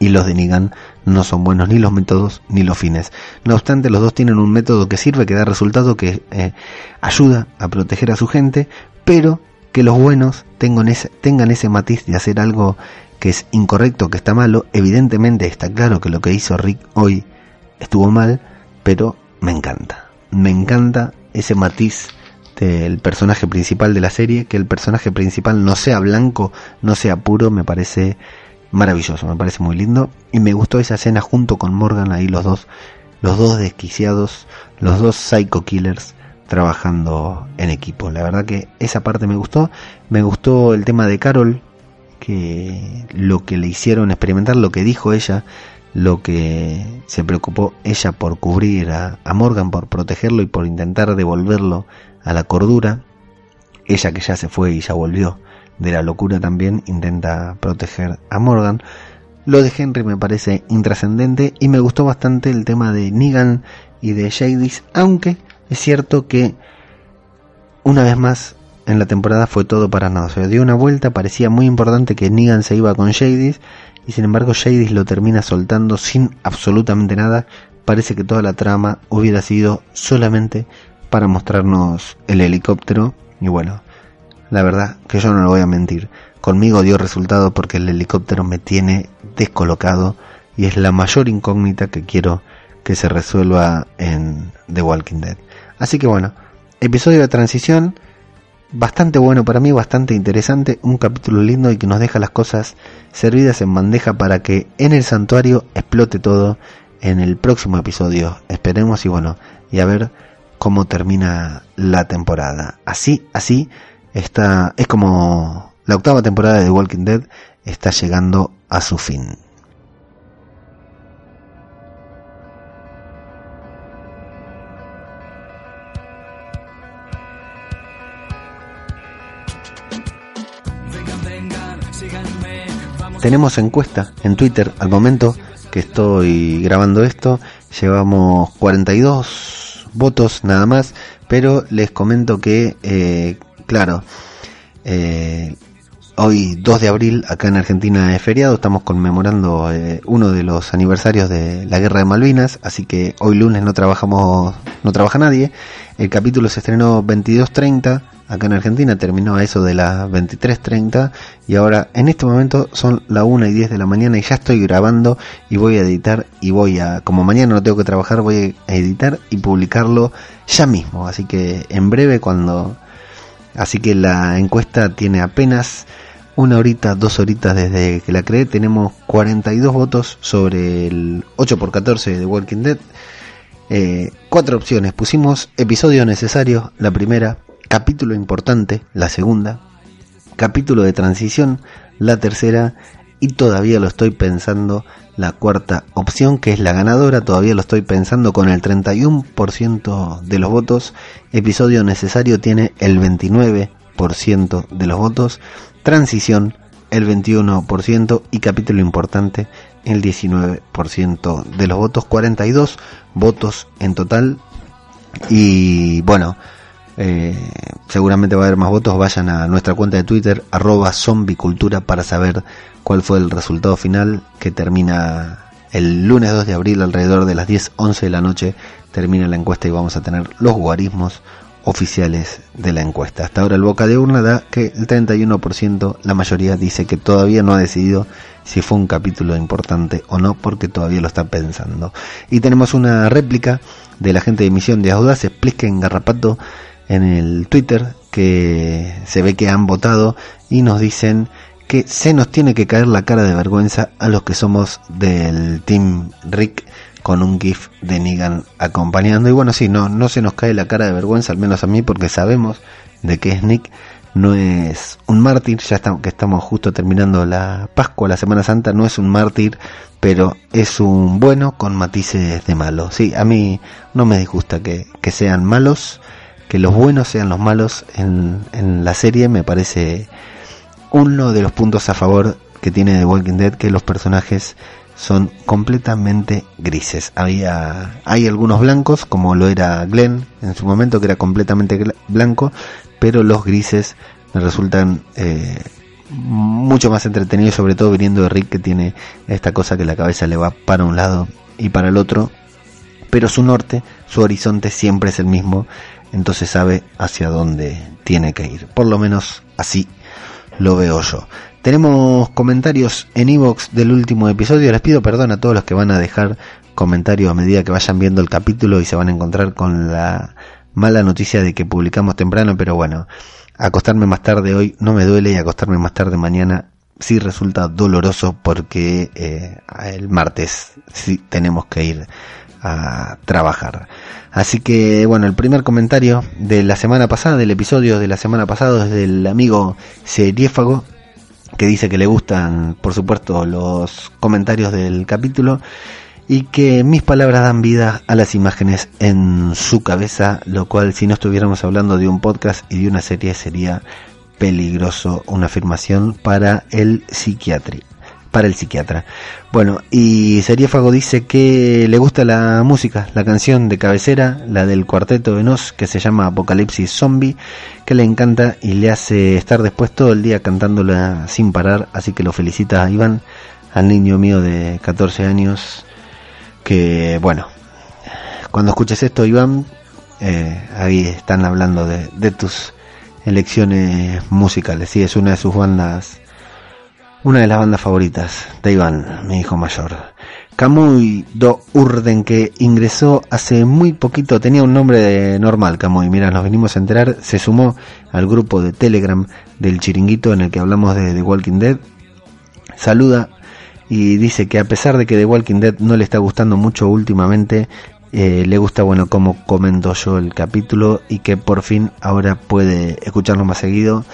Speaker 1: y los de Negan no son buenos ni los métodos ni los fines. No obstante, los dos tienen un método que sirve, que da resultado, que eh, ayuda a proteger a su gente, pero que los buenos tengan ese, matiz de hacer algo que es incorrecto, que está malo. Evidentemente está claro que lo que hizo Rick hoy estuvo mal, pero me encanta. Me encanta ese matiz del personaje principal de la serie, que el personaje principal no sea blanco, no sea puro, me parece maravilloso, me parece muy lindo y me gustó esa escena junto con Morgan ahí los dos, los dos desquiciados, los dos psycho killers trabajando en equipo. La verdad que esa parte me gustó, me gustó el tema de Carol, que lo que le hicieron experimentar, lo que dijo ella, lo que se preocupó ella por cubrir a, Morgan, por protegerlo y por intentar devolverlo a la cordura, ella que ya se fue y ya volvió de la locura también intenta proteger a Morgan. Lo de Henry me parece intrascendente y me gustó bastante el tema de Negan y de Jadis, aunque es cierto que una vez más en la temporada fue todo para nada. Se dio una vuelta, parecía muy importante que Negan se iba con Jadis y sin embargo Jadis lo termina soltando sin absolutamente nada. Parece que toda la trama hubiera sido solamente para mostrarnos el helicóptero y bueno, la verdad que yo no lo voy a mentir. Conmigo dio resultado porque el helicóptero me tiene descolocado y es la mayor incógnita que quiero que se resuelva en The Walking Dead. Así que bueno, episodio de transición bastante bueno para mí, bastante interesante, un capítulo lindo y que nos deja las cosas servidas en bandeja para que en el santuario explote todo en el próximo episodio. Esperemos y bueno, y a ver cómo termina la temporada. Así, así Esta es como la octava temporada de The Walking Dead está llegando a su fin. Tenemos encuesta en Twitter al momento que estoy grabando esto. Llevamos 42 votos nada más, pero les comento que eh, claro, eh, hoy 2 de abril acá en Argentina es feriado, estamos conmemorando eh, uno de los aniversarios de la Guerra de Malvinas, así que hoy lunes no trabajamos, no trabaja nadie. El capítulo se estrenó 22.30 acá en Argentina, terminó a eso de las 23.30 y ahora en este momento son la 1 y 10 de la mañana y ya estoy grabando y voy a editar y voy a, como mañana no tengo que trabajar, voy a editar y publicarlo ya mismo, así que en breve cuando Así que la encuesta tiene apenas una horita, dos horitas desde que la creé. Tenemos 42 votos sobre el 8x14 de Walking Dead. Eh, cuatro opciones. Pusimos episodio necesario, la primera. Capítulo importante, la segunda. Capítulo de transición, la tercera. Y todavía lo estoy pensando la cuarta opción, que es la ganadora. Todavía lo estoy pensando con el 31% de los votos. Episodio necesario tiene el 29% de los votos. Transición el 21% y capítulo importante el 19% de los votos. 42 votos en total. Y bueno, eh, seguramente va a haber más votos. Vayan a nuestra cuenta de Twitter, arroba zombicultura, para saber cuál fue el resultado final que termina el lunes 2 de abril alrededor de las 10, 11 de la noche. Termina la encuesta y vamos a tener los guarismos oficiales de la encuesta. Hasta ahora el boca de urna da que el 31%, la mayoría dice que todavía no ha decidido si fue un capítulo importante o no, porque todavía lo está pensando. Y tenemos una réplica de la gente de Misión de Audaz, en Garrapato, en el Twitter, que se ve que han votado y nos dicen que se nos tiene que caer la cara de vergüenza a los que somos del Team Rick con un GIF de Negan acompañando. Y bueno, sí, no, no se nos cae la cara de vergüenza, al menos a mí, porque sabemos de que es Nick, no es un mártir, ya estamos, que estamos justo terminando la Pascua, la Semana Santa, no es un mártir, pero es un bueno con matices de malo. Sí, a mí no me disgusta que, que sean malos, que los buenos sean los malos en, en la serie, me parece uno de los puntos a favor que tiene The Walking Dead, que los personajes son completamente grises. Había, hay algunos blancos, como lo era Glenn en su momento, que era completamente blanco, pero los grises me resultan eh, mucho más entretenidos, sobre todo viniendo de Rick, que tiene esta cosa que la cabeza le va para un lado y para el otro, pero su norte, su horizonte siempre es el mismo, entonces sabe hacia dónde tiene que ir. Por lo menos así lo veo yo. Tenemos comentarios en iVoox del último episodio. Les pido perdón a todos los que van a dejar comentarios a medida que vayan viendo el capítulo y se van a encontrar con la mala noticia de que publicamos temprano, pero bueno, acostarme más tarde hoy no me duele y acostarme más tarde mañana sí resulta doloroso porque eh, el martes sí tenemos que ir a trabajar. Así que bueno, el primer comentario de la semana pasada, del episodio de la semana pasada es del amigo Seriéfago que dice que le gustan, por supuesto, los comentarios del capítulo y que mis palabras dan vida a las imágenes en su cabeza, lo cual si no estuviéramos hablando de un podcast y de una serie sería peligroso, una afirmación para el psiquiatra el psiquiatra. Bueno, y Seriéfago dice que le gusta la música, la canción de cabecera, la del cuarteto de Nos, que se llama Apocalipsis Zombie, que le encanta y le hace estar después todo el día cantándola sin parar, así que lo felicita a Iván, al niño mío de 14 años, que bueno, cuando escuches esto Iván, eh, ahí están hablando de, de tus elecciones musicales, sí, es una de sus bandas una de las bandas favoritas de Iván, mi hijo mayor. Camuy do Urden, que ingresó hace muy poquito, tenía un nombre normal, Camuy, mira, nos venimos a enterar, se sumó al grupo de Telegram del chiringuito en el que hablamos de The Walking Dead. Saluda y dice que a pesar de que The Walking Dead no le está gustando mucho últimamente, eh, le gusta, bueno, como comento yo el capítulo y que por fin ahora puede escucharlo más seguido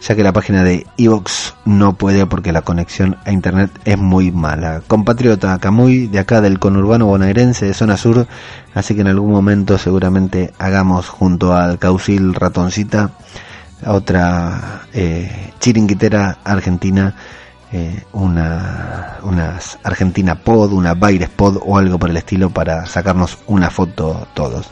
Speaker 1: ya que la página de Evox no puede porque la conexión a internet es muy mala. Compatriota Camuy, de acá del conurbano bonaerense de zona sur, así que en algún momento seguramente hagamos junto al Caucil Ratoncita otra eh, chiringuitera argentina, eh, una unas Argentina Pod, una Baires Pod o algo por el estilo para sacarnos una foto todos.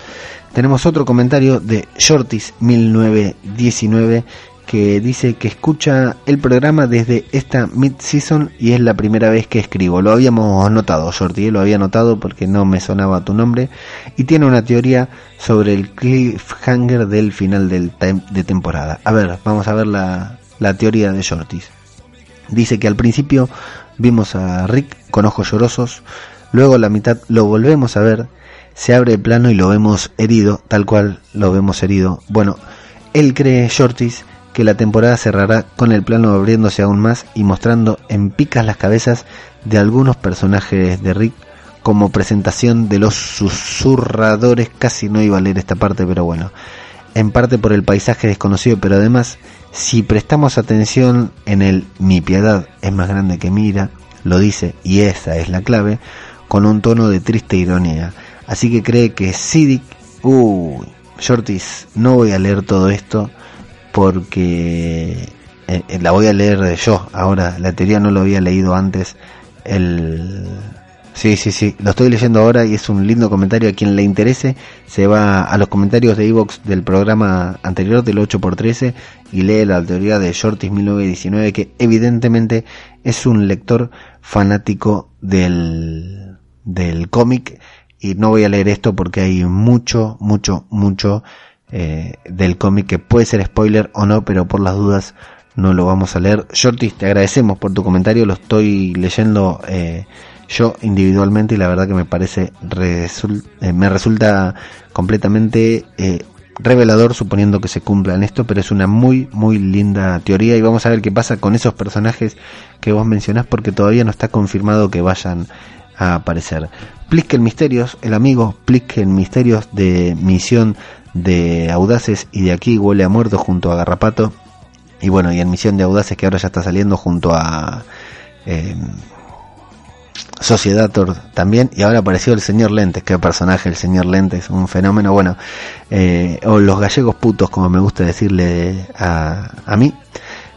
Speaker 1: Tenemos otro comentario de Shortis 1919 que dice que escucha el programa desde esta mid-season y es la primera vez que escribo. Lo habíamos notado, Shorty, lo había notado porque no me sonaba tu nombre. Y tiene una teoría sobre el cliffhanger del final del de temporada. A ver, vamos a ver la, la teoría de Shorty. Dice que al principio vimos a Rick con ojos llorosos, luego la mitad lo volvemos a ver, se abre el plano y lo vemos herido, tal cual lo vemos herido. Bueno, él cree, Shortis, que la temporada cerrará con el plano abriéndose aún más y mostrando en picas las cabezas de algunos personajes de Rick como presentación de los susurradores. Casi no iba a leer esta parte, pero bueno. En parte por el paisaje desconocido, pero además, si prestamos atención en el mi piedad es más grande que mira, lo dice, y esa es la clave, con un tono de triste ironía. Así que cree que Sidic... Uy, Shortis, no voy a leer todo esto porque eh, eh, la voy a leer yo ahora, la teoría no lo había leído antes, el, Sí, sí, sí, lo estoy leyendo ahora y es un lindo comentario. A quien le interese, se va a los comentarios de Evox del programa anterior del 8x13 y lee la teoría de Shortis 1919, que evidentemente es un lector fanático del, del cómic. Y no voy a leer esto porque hay mucho, mucho, mucho eh, del cómic que puede ser spoiler o no, pero por las dudas no lo vamos a leer. Shortis, te agradecemos por tu comentario, lo estoy leyendo. Eh, yo individualmente y la verdad que me parece eh, me resulta completamente revelador suponiendo que se cumpla en esto pero es una muy muy linda teoría y vamos a ver qué pasa con esos personajes que vos mencionás porque todavía no está confirmado que vayan a aparecer Plisken Misterios el amigo Plisken Misterios de Misión de Audaces y de aquí huele a muerto junto a Garrapato. Y bueno y en Misión de Audaces que ahora ya está saliendo junto a eh, Sociedad también, y ahora apareció el señor Lentes, qué personaje el señor Lentes, un fenómeno, bueno, eh, o los gallegos putos, como me gusta decirle a, a mí,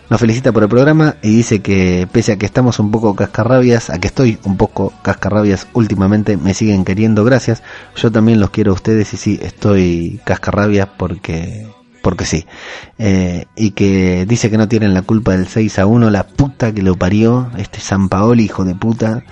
Speaker 1: nos felicita por el programa y dice que pese a que estamos un poco cascarrabias, a que estoy un poco cascarrabias últimamente, me siguen queriendo, gracias, yo también los quiero a ustedes y sí, estoy cascarrabias porque porque sí. Eh, y que dice que no tienen la culpa del 6 a 1, la puta que lo parió, este San Paoli, hijo de puta,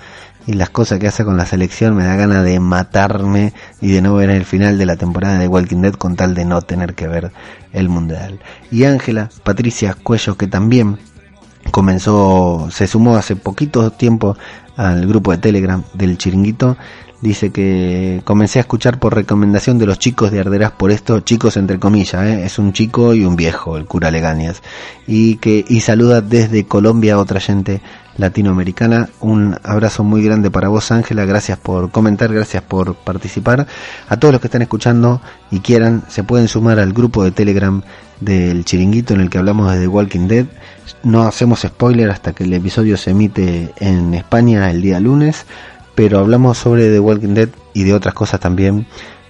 Speaker 1: y las cosas que hace con la selección me da ganas de matarme y de no ver el final de la temporada de Walking Dead con tal de no tener que ver el mundial. Y Ángela, Patricia Cuello, que también comenzó, se sumó hace poquito tiempo al grupo de Telegram del Chiringuito, dice que comencé a escuchar por recomendación de los chicos de Arderás por esto, chicos entre comillas, ¿eh? es un chico y un viejo, el cura Legañas, y que y saluda desde Colombia a otra gente latinoamericana. Un abrazo muy grande para vos, Ángela. Gracias por comentar, gracias por participar. A todos los que están escuchando y quieran, se pueden sumar al grupo de Telegram del Chiringuito en el que hablamos de Walking Dead. No hacemos spoiler hasta que el episodio se emite en España el día lunes, pero hablamos sobre The Walking Dead y de otras cosas también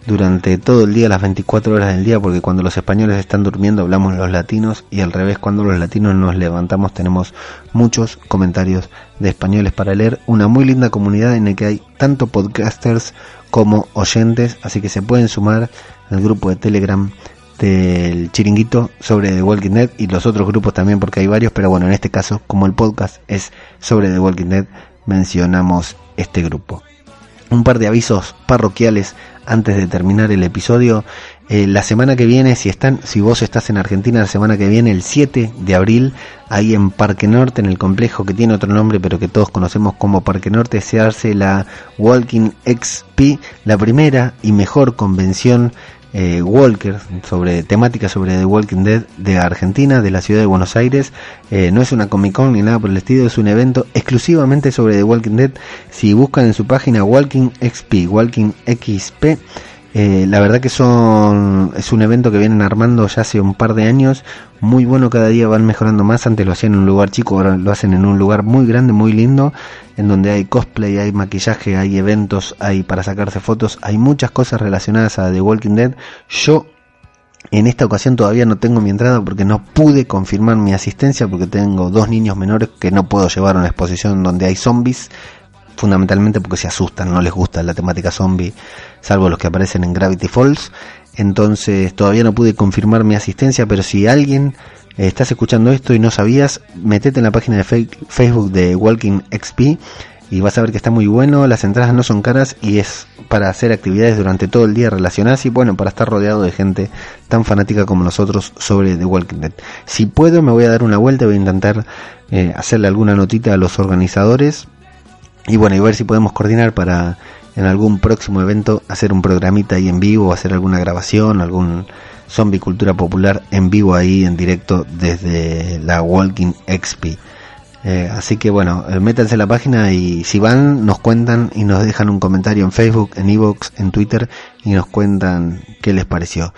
Speaker 1: durante todo el día, las 24 horas del día, porque cuando los españoles están durmiendo hablamos los latinos y al revés, cuando los latinos nos levantamos tenemos muchos comentarios de españoles para leer. Una muy linda comunidad en la que hay tanto podcasters como oyentes, así que se pueden sumar al grupo de Telegram del chiringuito sobre The Walking Dead y los otros grupos también porque hay varios, pero bueno, en este caso, como el podcast es sobre The Walking Dead, mencionamos este grupo. Un par de avisos parroquiales antes de terminar el episodio. Eh, la semana que viene, si están, si vos estás en Argentina, la semana que viene, el 7 de abril, ahí en Parque Norte, en el complejo que tiene otro nombre, pero que todos conocemos como Parque Norte, se hace la Walking XP, la primera y mejor convención eh, Walker sobre temática sobre The Walking Dead de Argentina, de la ciudad de Buenos Aires. Eh, no es una Comic Con ni nada por el estilo, es un evento exclusivamente sobre The Walking Dead. Si buscan en su página Walking XP, Walking XP, eh, la verdad que son es un evento que vienen armando ya hace un par de años, muy bueno cada día van mejorando más, antes lo hacían en un lugar chico, ahora lo hacen en un lugar muy grande, muy lindo, en donde hay cosplay, hay maquillaje, hay eventos, hay para sacarse fotos, hay muchas cosas relacionadas a The Walking Dead. Yo en esta ocasión todavía no tengo mi entrada porque no pude confirmar mi asistencia porque tengo dos niños menores que no puedo llevar a una exposición donde hay zombies fundamentalmente porque se asustan, no les gusta la temática zombie, salvo los que aparecen en Gravity Falls. Entonces todavía no pude confirmar mi asistencia, pero si alguien eh, estás escuchando esto y no sabías, metete en la página de Facebook de Walking XP y vas a ver que está muy bueno, las entradas no son caras y es para hacer actividades durante todo el día relacionadas y bueno, para estar rodeado de gente tan fanática como nosotros sobre The Walking Dead. Si puedo me voy a dar una vuelta, voy a intentar eh, hacerle alguna notita a los organizadores y bueno, y ver si podemos coordinar para en algún próximo evento hacer un programita ahí en vivo, hacer alguna grabación, algún zombie cultura popular en vivo ahí en directo desde la Walking XP. Eh, así que bueno, eh, métanse en la página y si van nos cuentan y nos dejan un comentario en Facebook, en Evox, en Twitter y nos cuentan qué les pareció.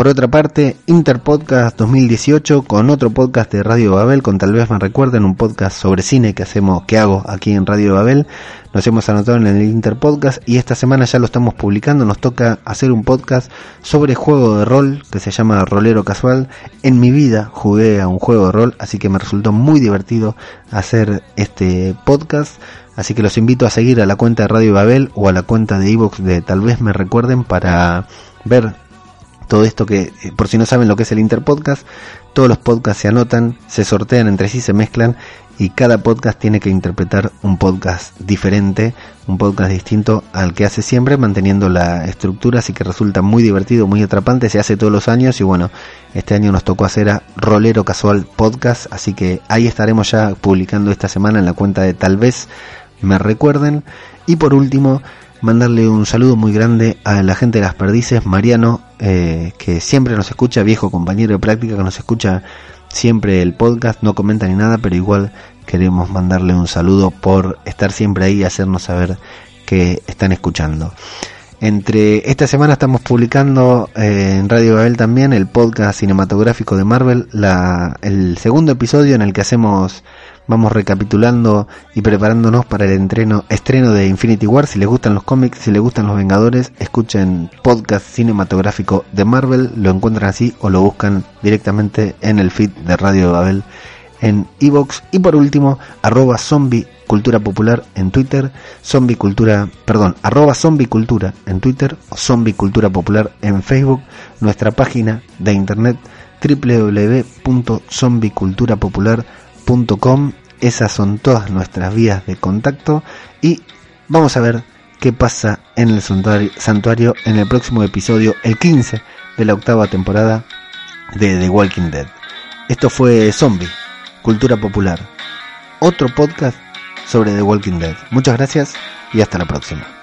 Speaker 1: Por otra parte, Interpodcast 2018 con otro podcast de Radio Babel, con tal vez me recuerden un podcast sobre cine que hacemos, que hago aquí en Radio Babel. Nos hemos anotado en el Interpodcast y esta semana ya lo estamos publicando. Nos toca hacer un podcast sobre juego de rol que se llama Rolero Casual. En mi vida jugué a un juego de rol, así que me resultó muy divertido hacer este podcast. Así que los invito a seguir a la cuenta de Radio Babel o a la cuenta de Evox de Tal vez me recuerden para ver todo esto que, eh, por si no saben lo que es el Interpodcast, todos los podcasts se anotan, se sortean entre sí, se mezclan y cada podcast tiene que interpretar un podcast diferente, un podcast distinto al que hace siempre, manteniendo la estructura, así que resulta muy divertido, muy atrapante, se hace todos los años y bueno, este año nos tocó hacer a Rolero Casual Podcast, así que ahí estaremos ya publicando esta semana en la cuenta de Tal vez me recuerden. Y por último, mandarle un saludo muy grande a la gente de las perdices, Mariano, eh, que siempre nos escucha, viejo compañero de práctica que nos escucha siempre el podcast, no comenta ni nada, pero igual queremos mandarle un saludo por estar siempre ahí y hacernos saber que están escuchando. Entre esta semana estamos publicando eh, en Radio Babel también el podcast cinematográfico de Marvel, la, el segundo episodio en el que hacemos vamos recapitulando y preparándonos para el entreno, estreno de Infinity War. Si les gustan los cómics, si les gustan los Vengadores, escuchen podcast cinematográfico de Marvel, lo encuentran así o lo buscan directamente en el feed de Radio Babel en Evox. Y por último, arroba zombie cultura popular en Twitter, zombie cultura, perdón, arroba zombie en Twitter o zombie popular en Facebook, nuestra página de internet www.zombieculturapopular.com esas son todas nuestras vías de contacto y vamos a ver qué pasa en el santuario en el próximo episodio, el 15 de la octava temporada de The Walking Dead. Esto fue Zombie, Cultura Popular, otro podcast sobre The Walking Dead. Muchas gracias y hasta la próxima.